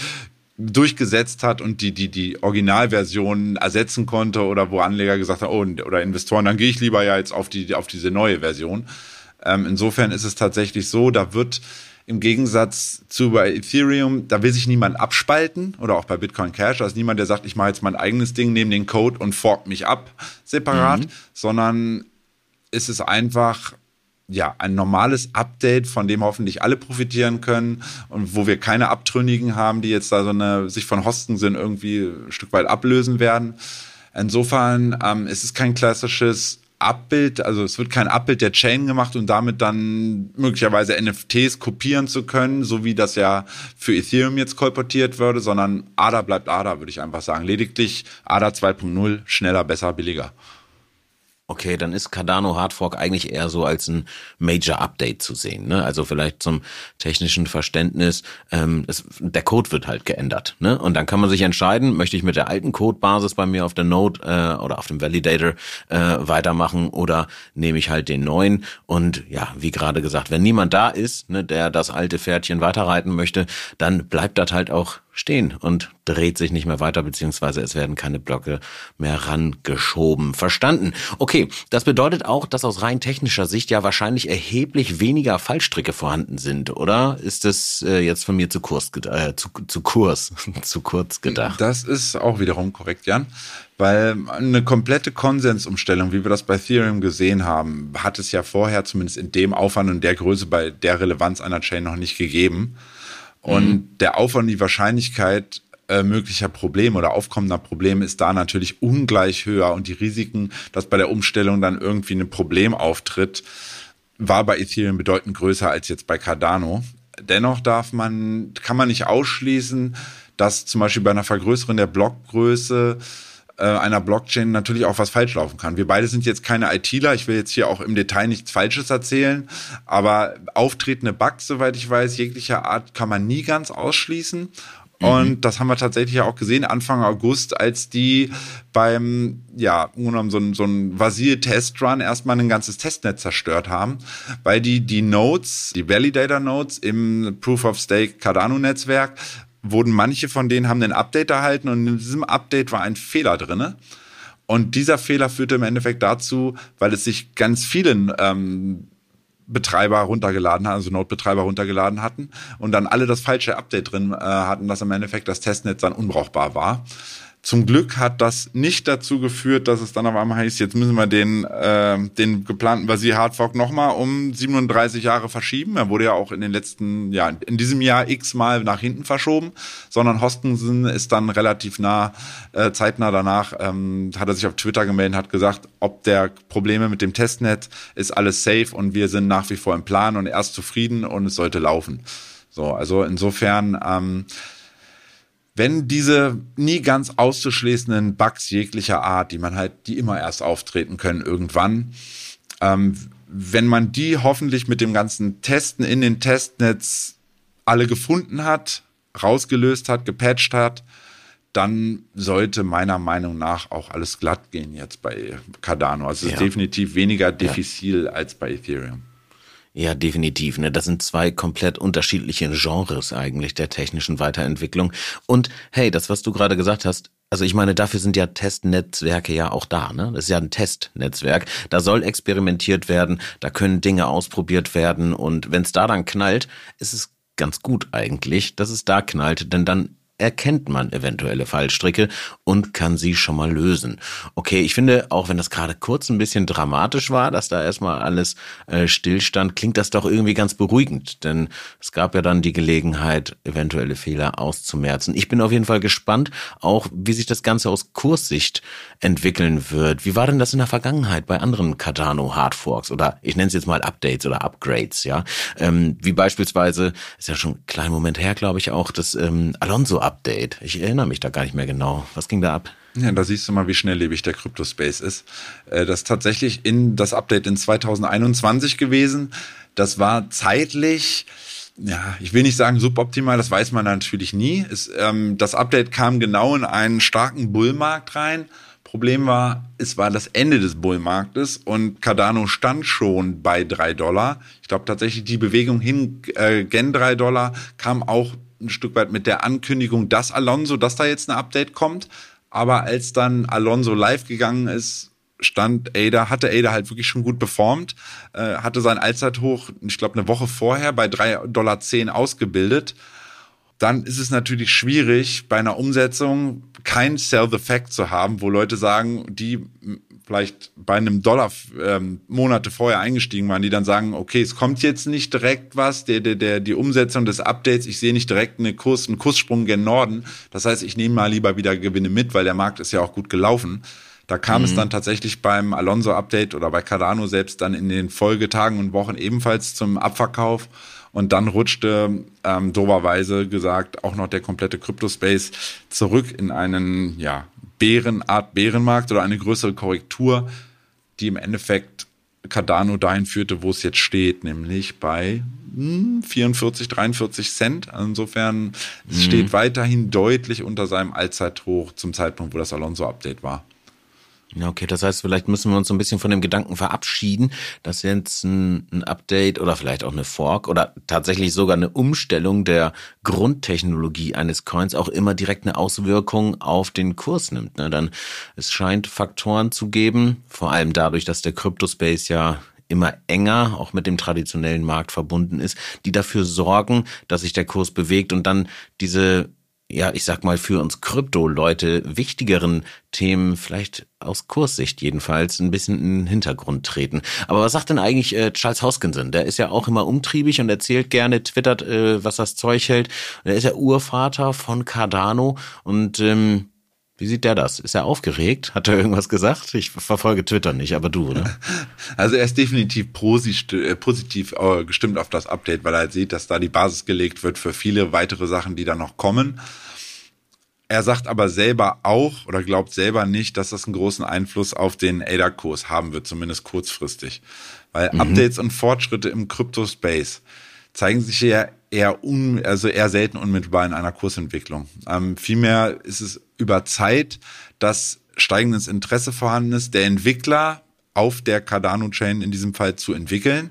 durchgesetzt hat und die, die, die Originalversion ersetzen konnte oder wo Anleger gesagt haben, oh, oder Investoren, dann gehe ich lieber ja jetzt auf die, auf diese neue Version. Ähm, insofern ist es tatsächlich so, da wird im Gegensatz zu bei Ethereum, da will sich niemand abspalten oder auch bei Bitcoin Cash, da ist niemand, der sagt, ich mache jetzt mein eigenes Ding, nehme den Code und fork mich ab separat, mhm. sondern ist es einfach ja, ein normales Update, von dem hoffentlich alle profitieren können und wo wir keine Abtrünnigen haben, die jetzt da so eine, sich von Hosten sind, irgendwie ein Stück weit ablösen werden. Insofern ähm, ist es kein klassisches Abbild, also es wird kein Abbild der Chain gemacht und damit dann möglicherweise NFTs kopieren zu können, so wie das ja für Ethereum jetzt kolportiert würde, sondern ADA bleibt ADA, würde ich einfach sagen. Lediglich ADA 2.0, schneller, besser, billiger. Okay, dann ist Cardano Hardfork eigentlich eher so als ein Major Update zu sehen. Ne? Also vielleicht zum technischen Verständnis, ähm, es, der Code wird halt geändert. Ne? Und dann kann man sich entscheiden, möchte ich mit der alten Codebasis bei mir auf der Node äh, oder auf dem Validator äh, weitermachen oder nehme ich halt den neuen. Und ja, wie gerade gesagt, wenn niemand da ist, ne, der das alte Pferdchen weiterreiten möchte, dann bleibt das halt auch stehen und dreht sich nicht mehr weiter, beziehungsweise es werden keine Blöcke mehr rangeschoben. Verstanden. Okay, das bedeutet auch, dass aus rein technischer Sicht ja wahrscheinlich erheblich weniger Fallstricke vorhanden sind, oder? Ist das äh, jetzt von mir zu Kurs, äh, zu, zu Kurs, zu kurz gedacht? Das ist auch wiederum korrekt, Jan. Weil eine komplette Konsensumstellung, wie wir das bei Ethereum gesehen haben, hat es ja vorher zumindest in dem Aufwand und der Größe bei der Relevanz einer Chain noch nicht gegeben. Und mhm. der Aufwand, die Wahrscheinlichkeit äh, möglicher Probleme oder aufkommender Probleme ist da natürlich ungleich höher und die Risiken, dass bei der Umstellung dann irgendwie ein Problem auftritt, war bei Ethereum bedeutend größer als jetzt bei Cardano. Dennoch darf man, kann man nicht ausschließen, dass zum Beispiel bei einer Vergrößerung der Blockgröße äh, einer Blockchain natürlich auch was falsch laufen kann. Wir beide sind jetzt keine ITler, ich will jetzt hier auch im Detail nichts Falsches erzählen, aber auftretende Bugs, soweit ich weiß, jeglicher Art kann man nie ganz ausschließen. Mhm. Und das haben wir tatsächlich auch gesehen Anfang August, als die beim, ja, ungenommen so ein, so ein Vasir-Testrun erstmal ein ganzes Testnet zerstört haben, weil die die Nodes, die Validator-Nodes im Proof-of-Stake Cardano-Netzwerk wurden manche von denen haben ein Update erhalten und in diesem Update war ein Fehler drinne. Und dieser Fehler führte im Endeffekt dazu, weil es sich ganz vielen ähm, Betreiber runtergeladen haben, also Node-Betreiber runtergeladen hatten und dann alle das falsche Update drin äh, hatten, dass im Endeffekt das Testnetz dann unbrauchbar war. Zum Glück hat das nicht dazu geführt, dass es dann auf einmal heißt, jetzt müssen wir den, äh, den geplanten Vasir Hardfork nochmal um 37 Jahre verschieben. Er wurde ja auch in den letzten, ja, in diesem Jahr x-mal nach hinten verschoben, sondern Hostensen ist dann relativ nah, äh, zeitnah danach, ähm, hat er sich auf Twitter gemeldet, hat gesagt, ob der Probleme mit dem Testnet ist alles safe und wir sind nach wie vor im Plan und er ist zufrieden und es sollte laufen. So, also insofern, ähm, wenn diese nie ganz auszuschließenden Bugs jeglicher Art, die man halt, die immer erst auftreten können irgendwann, ähm, wenn man die hoffentlich mit dem ganzen Testen in den Testnetz alle gefunden hat, rausgelöst hat, gepatcht hat, dann sollte meiner Meinung nach auch alles glatt gehen jetzt bei Cardano. Also es ja. ist definitiv weniger diffizil ja. als bei Ethereum. Ja, definitiv. Ne? Das sind zwei komplett unterschiedliche Genres eigentlich der technischen Weiterentwicklung. Und hey, das, was du gerade gesagt hast, also ich meine, dafür sind ja Testnetzwerke ja auch da. Ne? Das ist ja ein Testnetzwerk. Da soll experimentiert werden, da können Dinge ausprobiert werden. Und wenn es da dann knallt, ist es ganz gut eigentlich, dass es da knallt, denn dann erkennt man eventuelle Fallstricke und kann sie schon mal lösen. Okay, ich finde, auch wenn das gerade kurz ein bisschen dramatisch war, dass da erstmal alles äh, stillstand, klingt das doch irgendwie ganz beruhigend, denn es gab ja dann die Gelegenheit, eventuelle Fehler auszumerzen. Ich bin auf jeden Fall gespannt, auch wie sich das Ganze aus Kurssicht entwickeln wird. Wie war denn das in der Vergangenheit bei anderen Cardano Hardforks oder ich nenne es jetzt mal Updates oder Upgrades, ja? Ähm, wie beispielsweise, ist ja schon ein kleiner Moment her, glaube ich auch, das ähm, Alonso Update. Ich erinnere mich da gar nicht mehr genau. Was ging da ab? Ja, da siehst du mal, wie schnelllebig der Crypto-Space ist. Äh, das ist tatsächlich in das Update in 2021 gewesen. Das war zeitlich, ja, ich will nicht sagen suboptimal, das weiß man natürlich nie. Es, ähm, das Update kam genau in einen starken Bullmarkt rein Problem war, es war das Ende des Bullmarktes und Cardano stand schon bei drei Dollar. Ich glaube tatsächlich, die Bewegung hin äh, gen drei Dollar kam auch ein Stück weit mit der Ankündigung, dass Alonso, dass da jetzt ein Update kommt. Aber als dann Alonso live gegangen ist, stand Ada, hatte Ada halt wirklich schon gut performt, äh, hatte sein Allzeithoch, ich glaube, eine Woche vorher bei 3,10 Dollar ausgebildet dann ist es natürlich schwierig, bei einer Umsetzung kein Sell the Fact zu haben, wo Leute sagen, die vielleicht bei einem Dollar ähm, Monate vorher eingestiegen waren, die dann sagen, okay, es kommt jetzt nicht direkt was, der, der, der, die Umsetzung des Updates, ich sehe nicht direkt eine Kurs, einen Kurssprung gen Norden. Das heißt, ich nehme mal lieber wieder Gewinne mit, weil der Markt ist ja auch gut gelaufen. Da kam mhm. es dann tatsächlich beim Alonso-Update oder bei Cardano selbst dann in den Folgetagen und Wochen ebenfalls zum Abverkauf. Und dann rutschte ähm, doberweise gesagt auch noch der komplette Crypto-Space zurück in einen ja, Bärenart Bärenmarkt oder eine größere Korrektur, die im Endeffekt Cardano dahin führte, wo es jetzt steht, nämlich bei 44, hm, 43 Cent. Insofern mhm. es steht weiterhin deutlich unter seinem Allzeithoch zum Zeitpunkt, wo das Alonso-Update war. Okay, das heißt, vielleicht müssen wir uns so ein bisschen von dem Gedanken verabschieden, dass jetzt ein, ein, Update oder vielleicht auch eine Fork oder tatsächlich sogar eine Umstellung der Grundtechnologie eines Coins auch immer direkt eine Auswirkung auf den Kurs nimmt. Ne? Dann es scheint Faktoren zu geben, vor allem dadurch, dass der Crypto-Space ja immer enger auch mit dem traditionellen Markt verbunden ist, die dafür sorgen, dass sich der Kurs bewegt und dann diese ja, ich sag mal, für uns Krypto-Leute wichtigeren Themen vielleicht aus Kurssicht jedenfalls ein bisschen in den Hintergrund treten. Aber was sagt denn eigentlich äh, Charles Hoskinson? Der ist ja auch immer umtriebig und erzählt gerne, twittert, äh, was das Zeug hält. Der ist ja Urvater von Cardano und ähm, wie sieht der das? Ist er aufgeregt? Hat er irgendwas gesagt? Ich verfolge Twitter nicht, aber du, ne? Also er ist definitiv äh, positiv äh, gestimmt auf das Update, weil er sieht, dass da die Basis gelegt wird für viele weitere Sachen, die da noch kommen. Er sagt aber selber auch oder glaubt selber nicht, dass das einen großen Einfluss auf den ADA-Kurs haben wird, zumindest kurzfristig. Weil mhm. Updates und Fortschritte im Crypto-Space zeigen sich ja eher un, also eher selten unmittelbar in einer Kursentwicklung. Ähm, vielmehr ist es über Zeit, dass steigendes Interesse vorhanden ist, der Entwickler auf der Cardano-Chain in diesem Fall zu entwickeln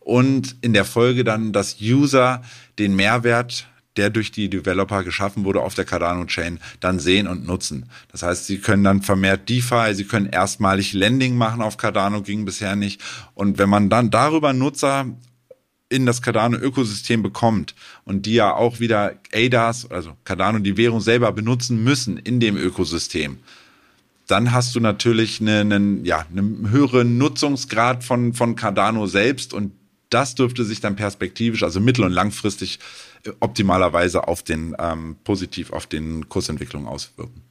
und in der Folge dann, dass User den Mehrwert der durch die Developer geschaffen wurde auf der Cardano-Chain, dann sehen und nutzen. Das heißt, sie können dann vermehrt DeFi, sie können erstmalig Lending machen auf Cardano, ging bisher nicht. Und wenn man dann darüber Nutzer in das Cardano-Ökosystem bekommt und die ja auch wieder ADAS, also Cardano, die Währung selber benutzen müssen in dem Ökosystem, dann hast du natürlich einen, einen, ja, einen höheren Nutzungsgrad von, von Cardano selbst und das dürfte sich dann perspektivisch, also mittel- und langfristig äh, optimalerweise auf den, ähm, positiv auf den Kursentwicklungen auswirken.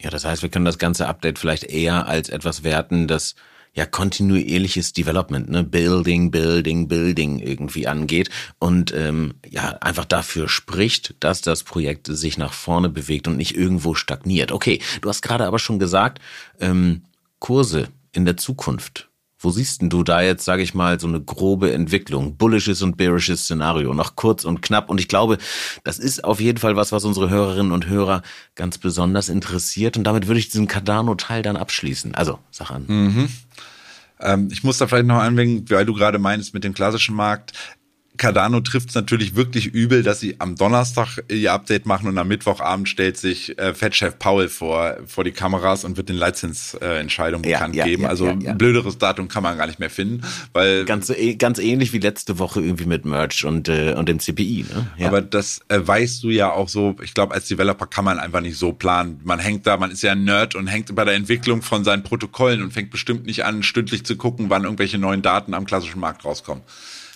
Ja, das heißt, wir können das ganze Update vielleicht eher als etwas werten, das ja kontinuierliches Development, ne, Building, Building, Building irgendwie angeht und ähm, ja einfach dafür spricht, dass das Projekt sich nach vorne bewegt und nicht irgendwo stagniert. Okay, du hast gerade aber schon gesagt, ähm, Kurse in der Zukunft. Wo siehst denn du da jetzt, sage ich mal, so eine grobe Entwicklung, bullisches und bearisches Szenario, noch kurz und knapp? Und ich glaube, das ist auf jeden Fall was, was unsere Hörerinnen und Hörer ganz besonders interessiert. Und damit würde ich diesen Cardano-Teil dann abschließen. Also, sag an. Mhm. Ähm, ich muss da vielleicht noch anwenden, weil du gerade meinst mit dem klassischen Markt. Cardano trifft es natürlich wirklich übel, dass sie am Donnerstag ihr Update machen und am Mittwochabend stellt sich äh, Fettchef Paul vor, vor die Kameras und wird den Leitzinsentscheidung äh, bekannt ja, geben. Ja, also ja, ein blöderes Datum kann man gar nicht mehr finden, weil ganz, ganz ähnlich wie letzte Woche irgendwie mit Merch und äh, und dem CPI. Ne? Aber das äh, weißt du ja auch so. Ich glaube, als Developer kann man einfach nicht so planen. Man hängt da, man ist ja ein Nerd und hängt bei der Entwicklung von seinen Protokollen und fängt bestimmt nicht an, stündlich zu gucken, wann irgendwelche neuen Daten am klassischen Markt rauskommen.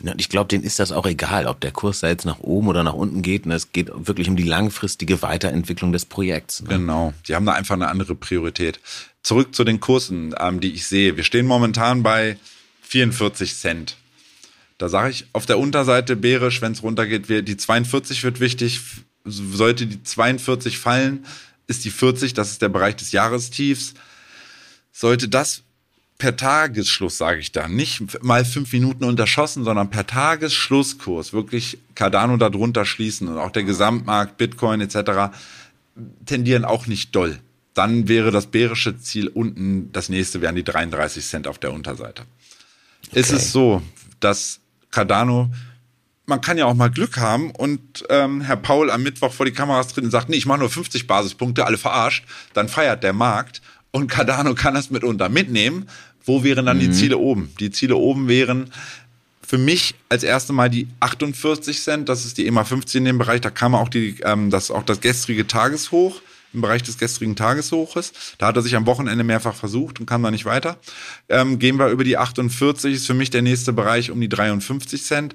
Ja, und ich glaube, denen ist das auch egal, ob der Kurs da jetzt nach oben oder nach unten geht. Und es geht wirklich um die langfristige Weiterentwicklung des Projekts. Ne? Genau, die haben da einfach eine andere Priorität. Zurück zu den Kursen, ähm, die ich sehe. Wir stehen momentan bei 44 Cent. Da sage ich auf der Unterseite bärisch, wenn es runtergeht, die 42 wird wichtig. Sollte die 42 fallen, ist die 40, das ist der Bereich des Jahrestiefs. Sollte das per Tagesschluss, sage ich da, nicht mal fünf Minuten unterschossen, sondern per Tagesschlusskurs wirklich Cardano darunter schließen und auch der Gesamtmarkt, Bitcoin etc. tendieren auch nicht doll. dann wäre das bärische Ziel unten, das nächste wären die 33 Cent auf der Unterseite. Okay. Ist es so, dass Cardano man kann ja auch mal Glück haben und ähm, Herr Paul am Mittwoch vor die Kameras tritt und sagt, nee, ich mache nur 50 Basispunkte, alle verarscht, dann feiert der Markt und Cardano kann das mitunter mitnehmen. Wo wären dann mhm. die Ziele oben? Die Ziele oben wären für mich als erste Mal die 48 Cent, das ist die EMA 15 in dem Bereich, da kam auch die, ähm, das, auch das gestrige Tageshoch im Bereich des gestrigen Tageshoches. Da hat er sich am Wochenende mehrfach versucht und kam da nicht weiter. Ähm, gehen wir über die 48, ist für mich der nächste Bereich um die 53 Cent.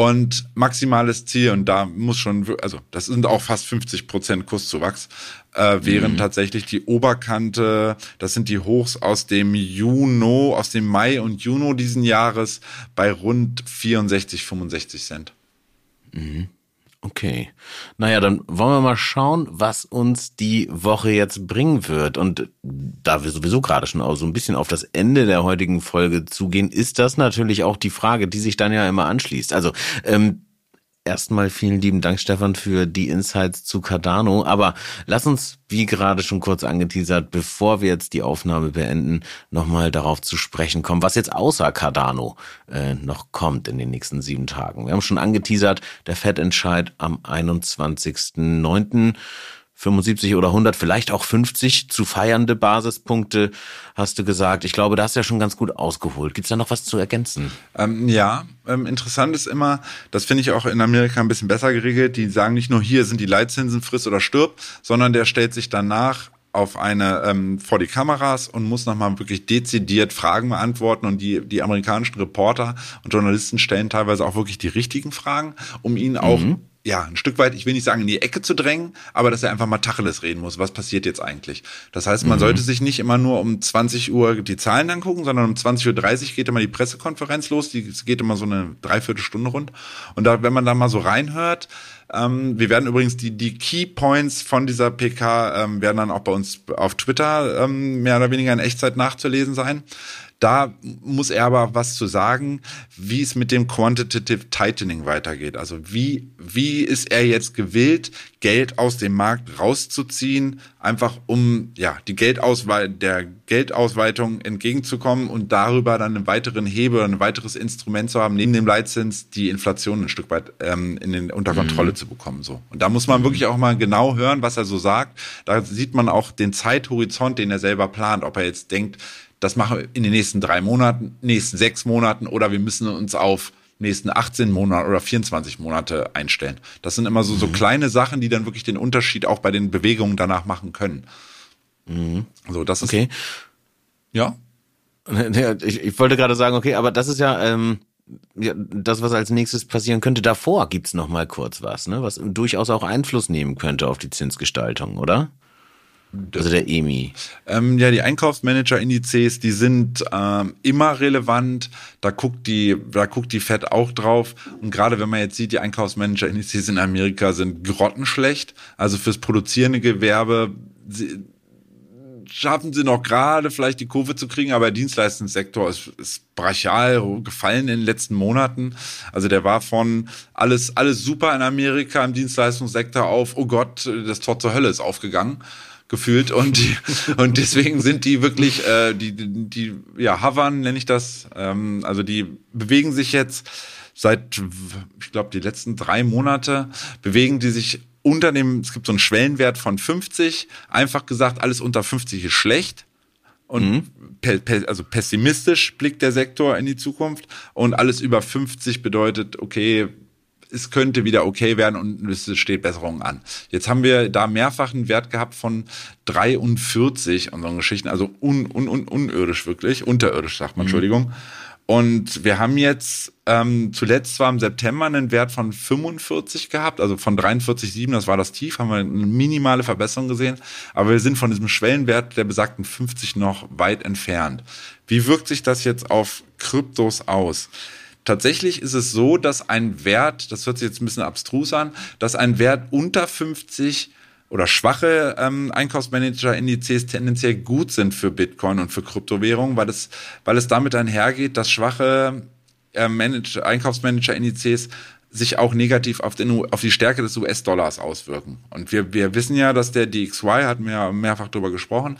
Und maximales Ziel, und da muss schon, also das sind auch fast 50 Prozent Kurszuwachs, äh, wären mhm. tatsächlich die Oberkante, das sind die Hochs aus dem Juno, aus dem Mai und Juno diesen Jahres bei rund 64, 65 Cent. Mhm. Okay. Naja, dann wollen wir mal schauen, was uns die Woche jetzt bringen wird. Und da wir sowieso gerade schon auch so ein bisschen auf das Ende der heutigen Folge zugehen, ist das natürlich auch die Frage, die sich dann ja immer anschließt. Also, ähm, Erstmal vielen lieben Dank, Stefan, für die Insights zu Cardano. Aber lass uns, wie gerade schon kurz angeteasert, bevor wir jetzt die Aufnahme beenden, nochmal darauf zu sprechen kommen, was jetzt außer Cardano äh, noch kommt in den nächsten sieben Tagen. Wir haben schon angeteasert, der Fettentscheid am 21.09. 75 oder 100, vielleicht auch 50 zu feiernde Basispunkte, hast du gesagt. Ich glaube, da hast du ja schon ganz gut ausgeholt. Gibt's da noch was zu ergänzen? Ähm, ja, ähm, interessant ist immer, das finde ich auch in Amerika ein bisschen besser geregelt, die sagen nicht nur hier sind die Leitzinsen friss oder stirb, sondern der stellt sich danach auf eine ähm, vor die Kameras und muss nochmal wirklich dezidiert Fragen beantworten und die die amerikanischen Reporter und Journalisten stellen teilweise auch wirklich die richtigen Fragen, um ihn auch mhm ja, ein Stück weit, ich will nicht sagen, in die Ecke zu drängen, aber dass er einfach mal Tacheles reden muss. Was passiert jetzt eigentlich? Das heißt, man mhm. sollte sich nicht immer nur um 20 Uhr die Zahlen angucken, sondern um 20.30 Uhr geht immer die Pressekonferenz los. Die geht immer so eine Dreiviertelstunde rund. Und da, wenn man da mal so reinhört, ähm, wir werden übrigens die, die Key Points von dieser PK ähm, werden dann auch bei uns auf Twitter ähm, mehr oder weniger in Echtzeit nachzulesen sein. Da muss er aber was zu sagen, wie es mit dem Quantitative Tightening weitergeht. Also wie, wie ist er jetzt gewillt, Geld aus dem Markt rauszuziehen, einfach um ja die Geldauswei der Geldausweitung entgegenzukommen und darüber dann einen weiteren Hebel, ein weiteres Instrument zu haben, neben dem Leitzins die Inflation ein Stück weit ähm, in den, unter Kontrolle mhm. zu bekommen. So. Und da muss man wirklich auch mal genau hören, was er so sagt. Da sieht man auch den Zeithorizont, den er selber plant, ob er jetzt denkt, das machen wir in den nächsten drei Monaten, nächsten sechs Monaten oder wir müssen uns auf nächsten 18 Monate oder 24 Monate einstellen. Das sind immer so, so mhm. kleine Sachen, die dann wirklich den Unterschied auch bei den Bewegungen danach machen können. Mhm. So, das ist. Okay. Ja. Ich, ich wollte gerade sagen, okay, aber das ist ja, ähm, ja, das, was als nächstes passieren könnte. Davor gibt's noch mal kurz was, ne, was durchaus auch Einfluss nehmen könnte auf die Zinsgestaltung, oder? Also der EMI. Ähm, ja, die Einkaufsmanager-Indizes, die sind ähm, immer relevant. Da guckt die, da guckt die Fed auch drauf. Und gerade wenn man jetzt sieht, die Einkaufsmanager-Indizes in Amerika sind grottenschlecht. Also fürs produzierende Gewerbe sie, schaffen sie noch gerade vielleicht die Kurve zu kriegen, aber der Dienstleistungssektor ist, ist brachial gefallen in den letzten Monaten. Also der war von alles, alles super in Amerika im Dienstleistungssektor auf, oh Gott, das Tor zur Hölle ist aufgegangen gefühlt und die, und deswegen sind die wirklich äh, die die ja hovern nenne ich das. Ähm, also die bewegen sich jetzt seit ich glaube die letzten drei Monate bewegen die sich unter dem es gibt so einen Schwellenwert von 50 einfach gesagt alles unter 50 ist schlecht. Und mhm. pe, pe, also pessimistisch blickt der Sektor in die Zukunft. Und alles über 50 bedeutet okay es könnte wieder okay werden und es steht Besserung an. Jetzt haben wir da mehrfach einen Wert gehabt von 43 und so Geschichten, also un, un, un, unirdisch wirklich, unterirdisch sagt man, mhm. Entschuldigung. Und wir haben jetzt ähm, zuletzt zwar im September einen Wert von 45 gehabt, also von 43,7, das war das Tief, haben wir eine minimale Verbesserung gesehen, aber wir sind von diesem Schwellenwert der besagten 50 noch weit entfernt. Wie wirkt sich das jetzt auf Kryptos aus? Tatsächlich ist es so, dass ein Wert, das hört sich jetzt ein bisschen abstrus an, dass ein Wert unter 50 oder schwache ähm, Einkaufsmanager-Indizes tendenziell gut sind für Bitcoin und für Kryptowährungen, weil es, weil es damit einhergeht, dass schwache äh, Einkaufsmanager-Indizes sich auch negativ auf, den, auf die Stärke des US-Dollars auswirken. Und wir, wir wissen ja, dass der DXY, hatten wir ja mehrfach darüber gesprochen,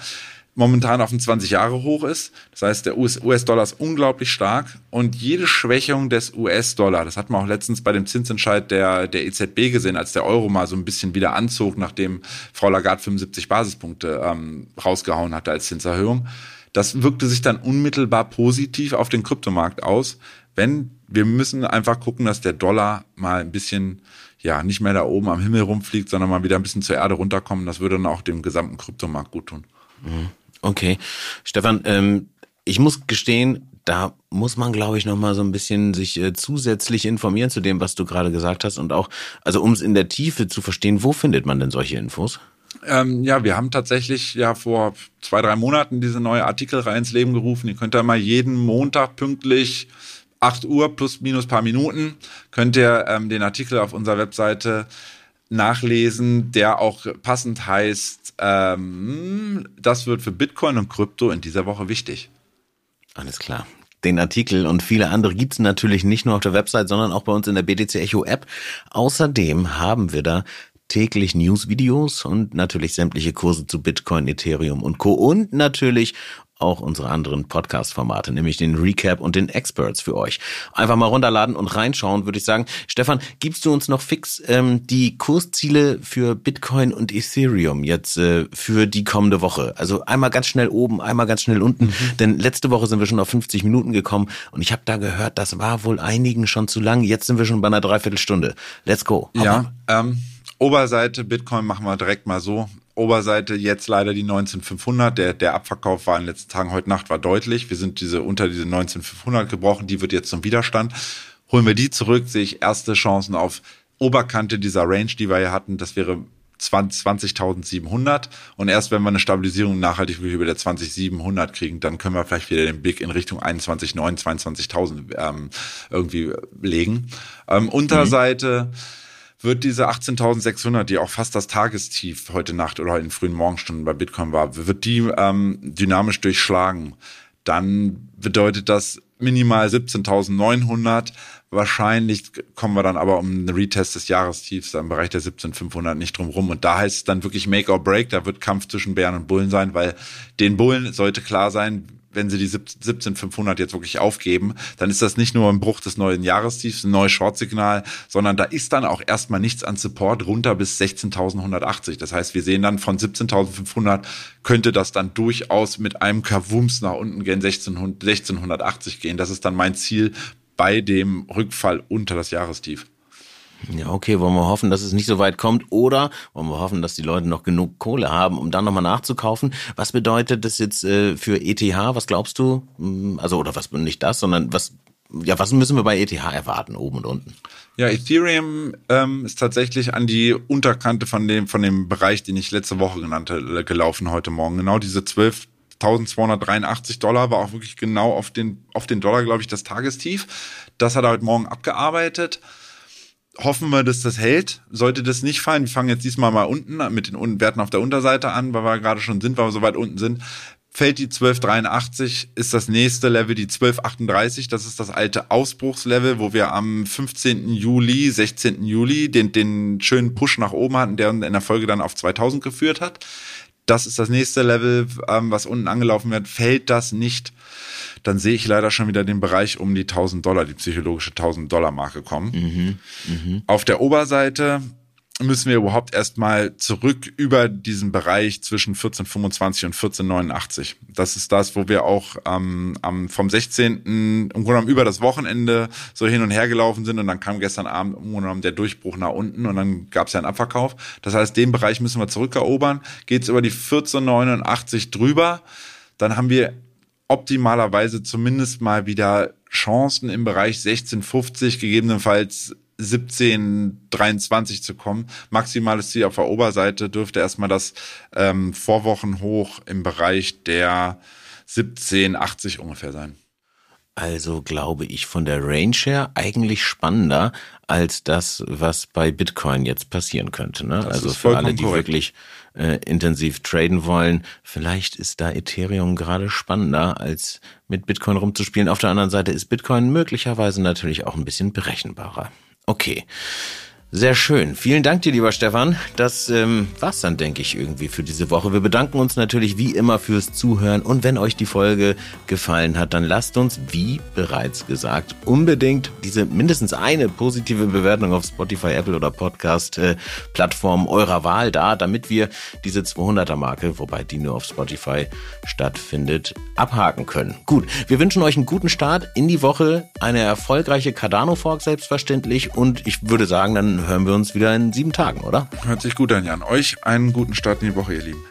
momentan auf ein 20 Jahre hoch ist. Das heißt, der US-Dollar ist unglaublich stark und jede Schwächung des US-Dollar, das hat man auch letztens bei dem Zinsentscheid der, der EZB gesehen, als der Euro mal so ein bisschen wieder anzog, nachdem Frau Lagarde 75 Basispunkte ähm, rausgehauen hatte als Zinserhöhung. Das wirkte sich dann unmittelbar positiv auf den Kryptomarkt aus. Wenn wir müssen einfach gucken, dass der Dollar mal ein bisschen ja nicht mehr da oben am Himmel rumfliegt, sondern mal wieder ein bisschen zur Erde runterkommen. Das würde dann auch dem gesamten Kryptomarkt gut tun. Mhm. Okay. Stefan, ähm, ich muss gestehen, da muss man, glaube ich, noch mal so ein bisschen sich äh, zusätzlich informieren zu dem, was du gerade gesagt hast und auch, also um es in der Tiefe zu verstehen, wo findet man denn solche Infos? Ähm, ja, wir haben tatsächlich ja vor zwei, drei Monaten diese neue Artikelreihe ins Leben gerufen. Ihr könnt da mal jeden Montag pünktlich 8 Uhr plus minus paar Minuten könnt ihr ähm, den Artikel auf unserer Webseite nachlesen, der auch passend heißt, ähm, das wird für Bitcoin und Krypto in dieser Woche wichtig. Alles klar. Den Artikel und viele andere gibt's natürlich nicht nur auf der Website, sondern auch bei uns in der BTC Echo App. Außerdem haben wir da täglich News-Videos und natürlich sämtliche Kurse zu Bitcoin, Ethereum und Co. Und natürlich auch unsere anderen Podcast-Formate, nämlich den Recap und den Experts für euch. Einfach mal runterladen und reinschauen, würde ich sagen. Stefan, gibst du uns noch fix ähm, die Kursziele für Bitcoin und Ethereum jetzt äh, für die kommende Woche? Also einmal ganz schnell oben, einmal ganz schnell unten, mhm. denn letzte Woche sind wir schon auf 50 Minuten gekommen und ich habe da gehört, das war wohl einigen schon zu lang. Jetzt sind wir schon bei einer Dreiviertelstunde. Let's go. Ja, ähm, Oberseite Bitcoin machen wir direkt mal so. Oberseite jetzt leider die 19500. Der, der Abverkauf war in den letzten Tagen, heute Nacht war deutlich. Wir sind diese unter diese 19500 gebrochen. Die wird jetzt zum Widerstand. Holen wir die zurück, sehe ich erste Chancen auf Oberkante dieser Range, die wir hier hatten. Das wäre 20.700 und erst wenn wir eine Stabilisierung nachhaltig über der 20.700 kriegen, dann können wir vielleicht wieder den Blick in Richtung 21.9, 22.000 ähm, irgendwie legen. Ähm, Unterseite mhm wird diese 18.600, die auch fast das Tagestief heute Nacht oder in frühen Morgenstunden bei Bitcoin war, wird die ähm, dynamisch durchschlagen, dann bedeutet das minimal 17.900. Wahrscheinlich kommen wir dann aber um einen Retest des Jahrestiefs im Bereich der 17.500 nicht drum rum. Und da heißt es dann wirklich Make or Break. Da wird Kampf zwischen Bären und Bullen sein, weil den Bullen sollte klar sein, wenn sie die 17500 jetzt wirklich aufgeben, dann ist das nicht nur ein Bruch des neuen Jahrestiefs, ein neues Short-Signal, sondern da ist dann auch erstmal nichts an Support runter bis 16.180. Das heißt, wir sehen dann von 17.500 könnte das dann durchaus mit einem Kavums nach unten gehen, 1680 gehen. Das ist dann mein Ziel bei dem Rückfall unter das Jahrestief. Ja, okay, wollen wir hoffen, dass es nicht so weit kommt oder wollen wir hoffen, dass die Leute noch genug Kohle haben, um dann nochmal nachzukaufen. Was bedeutet das jetzt äh, für ETH? Was glaubst du? Hm, also, oder was nicht das, sondern was, ja, was müssen wir bei ETH erwarten, oben und unten? Ja, Ethereum ähm, ist tatsächlich an die Unterkante von dem, von dem Bereich, den ich letzte Woche genannt habe, gelaufen heute Morgen. Genau diese 12 1283 Dollar war auch wirklich genau auf den, auf den Dollar, glaube ich, das Tagestief. Das hat er heute Morgen abgearbeitet hoffen wir, dass das hält. Sollte das nicht fallen, wir fangen jetzt diesmal mal unten mit den Werten auf der Unterseite an, weil wir gerade schon sind, weil wir so weit unten sind. Fällt die 1283, ist das nächste Level die 1238. Das ist das alte Ausbruchslevel, wo wir am 15. Juli, 16. Juli den, den schönen Push nach oben hatten, der in der Folge dann auf 2000 geführt hat. Das ist das nächste Level, ähm, was unten angelaufen wird. Fällt das nicht, dann sehe ich leider schon wieder den Bereich um die 1000 Dollar, die psychologische 1000 Dollar Marke kommen. Mhm, mh. Auf der Oberseite müssen wir überhaupt erstmal zurück über diesen Bereich zwischen 1425 und 1489. Das ist das, wo wir auch ähm, am vom 16. im Grunde über das Wochenende so hin und her gelaufen sind und dann kam gestern Abend im Grunde der Durchbruch nach unten und dann gab es ja einen Abverkauf. Das heißt, den Bereich müssen wir zurückerobern. Geht es über die 1489 drüber, dann haben wir optimalerweise zumindest mal wieder Chancen im Bereich 1650, gegebenenfalls 1723 zu kommen. Maximales Ziel auf der Oberseite dürfte erstmal das ähm, Vorwochenhoch im Bereich der 1780 ungefähr sein. Also glaube ich von der Range her eigentlich spannender als das, was bei Bitcoin jetzt passieren könnte. Ne? Also für alle, die korrekt. wirklich äh, intensiv traden wollen, vielleicht ist da Ethereum gerade spannender, als mit Bitcoin rumzuspielen. Auf der anderen Seite ist Bitcoin möglicherweise natürlich auch ein bisschen berechenbarer. Okay. Sehr schön. Vielen Dank dir, lieber Stefan. Das ähm, war's dann, denke ich, irgendwie für diese Woche. Wir bedanken uns natürlich wie immer fürs Zuhören und wenn euch die Folge gefallen hat, dann lasst uns, wie bereits gesagt, unbedingt diese mindestens eine positive Bewertung auf Spotify, Apple oder Podcast-Plattform eurer Wahl da, damit wir diese 200er-Marke, wobei die nur auf Spotify stattfindet, abhaken können. Gut, wir wünschen euch einen guten Start in die Woche, eine erfolgreiche Cardano-Fork selbstverständlich und ich würde sagen, hören wir uns wieder in sieben Tagen, oder? Hört sich gut an, Jan. Euch einen guten Start in die Woche, ihr Lieben.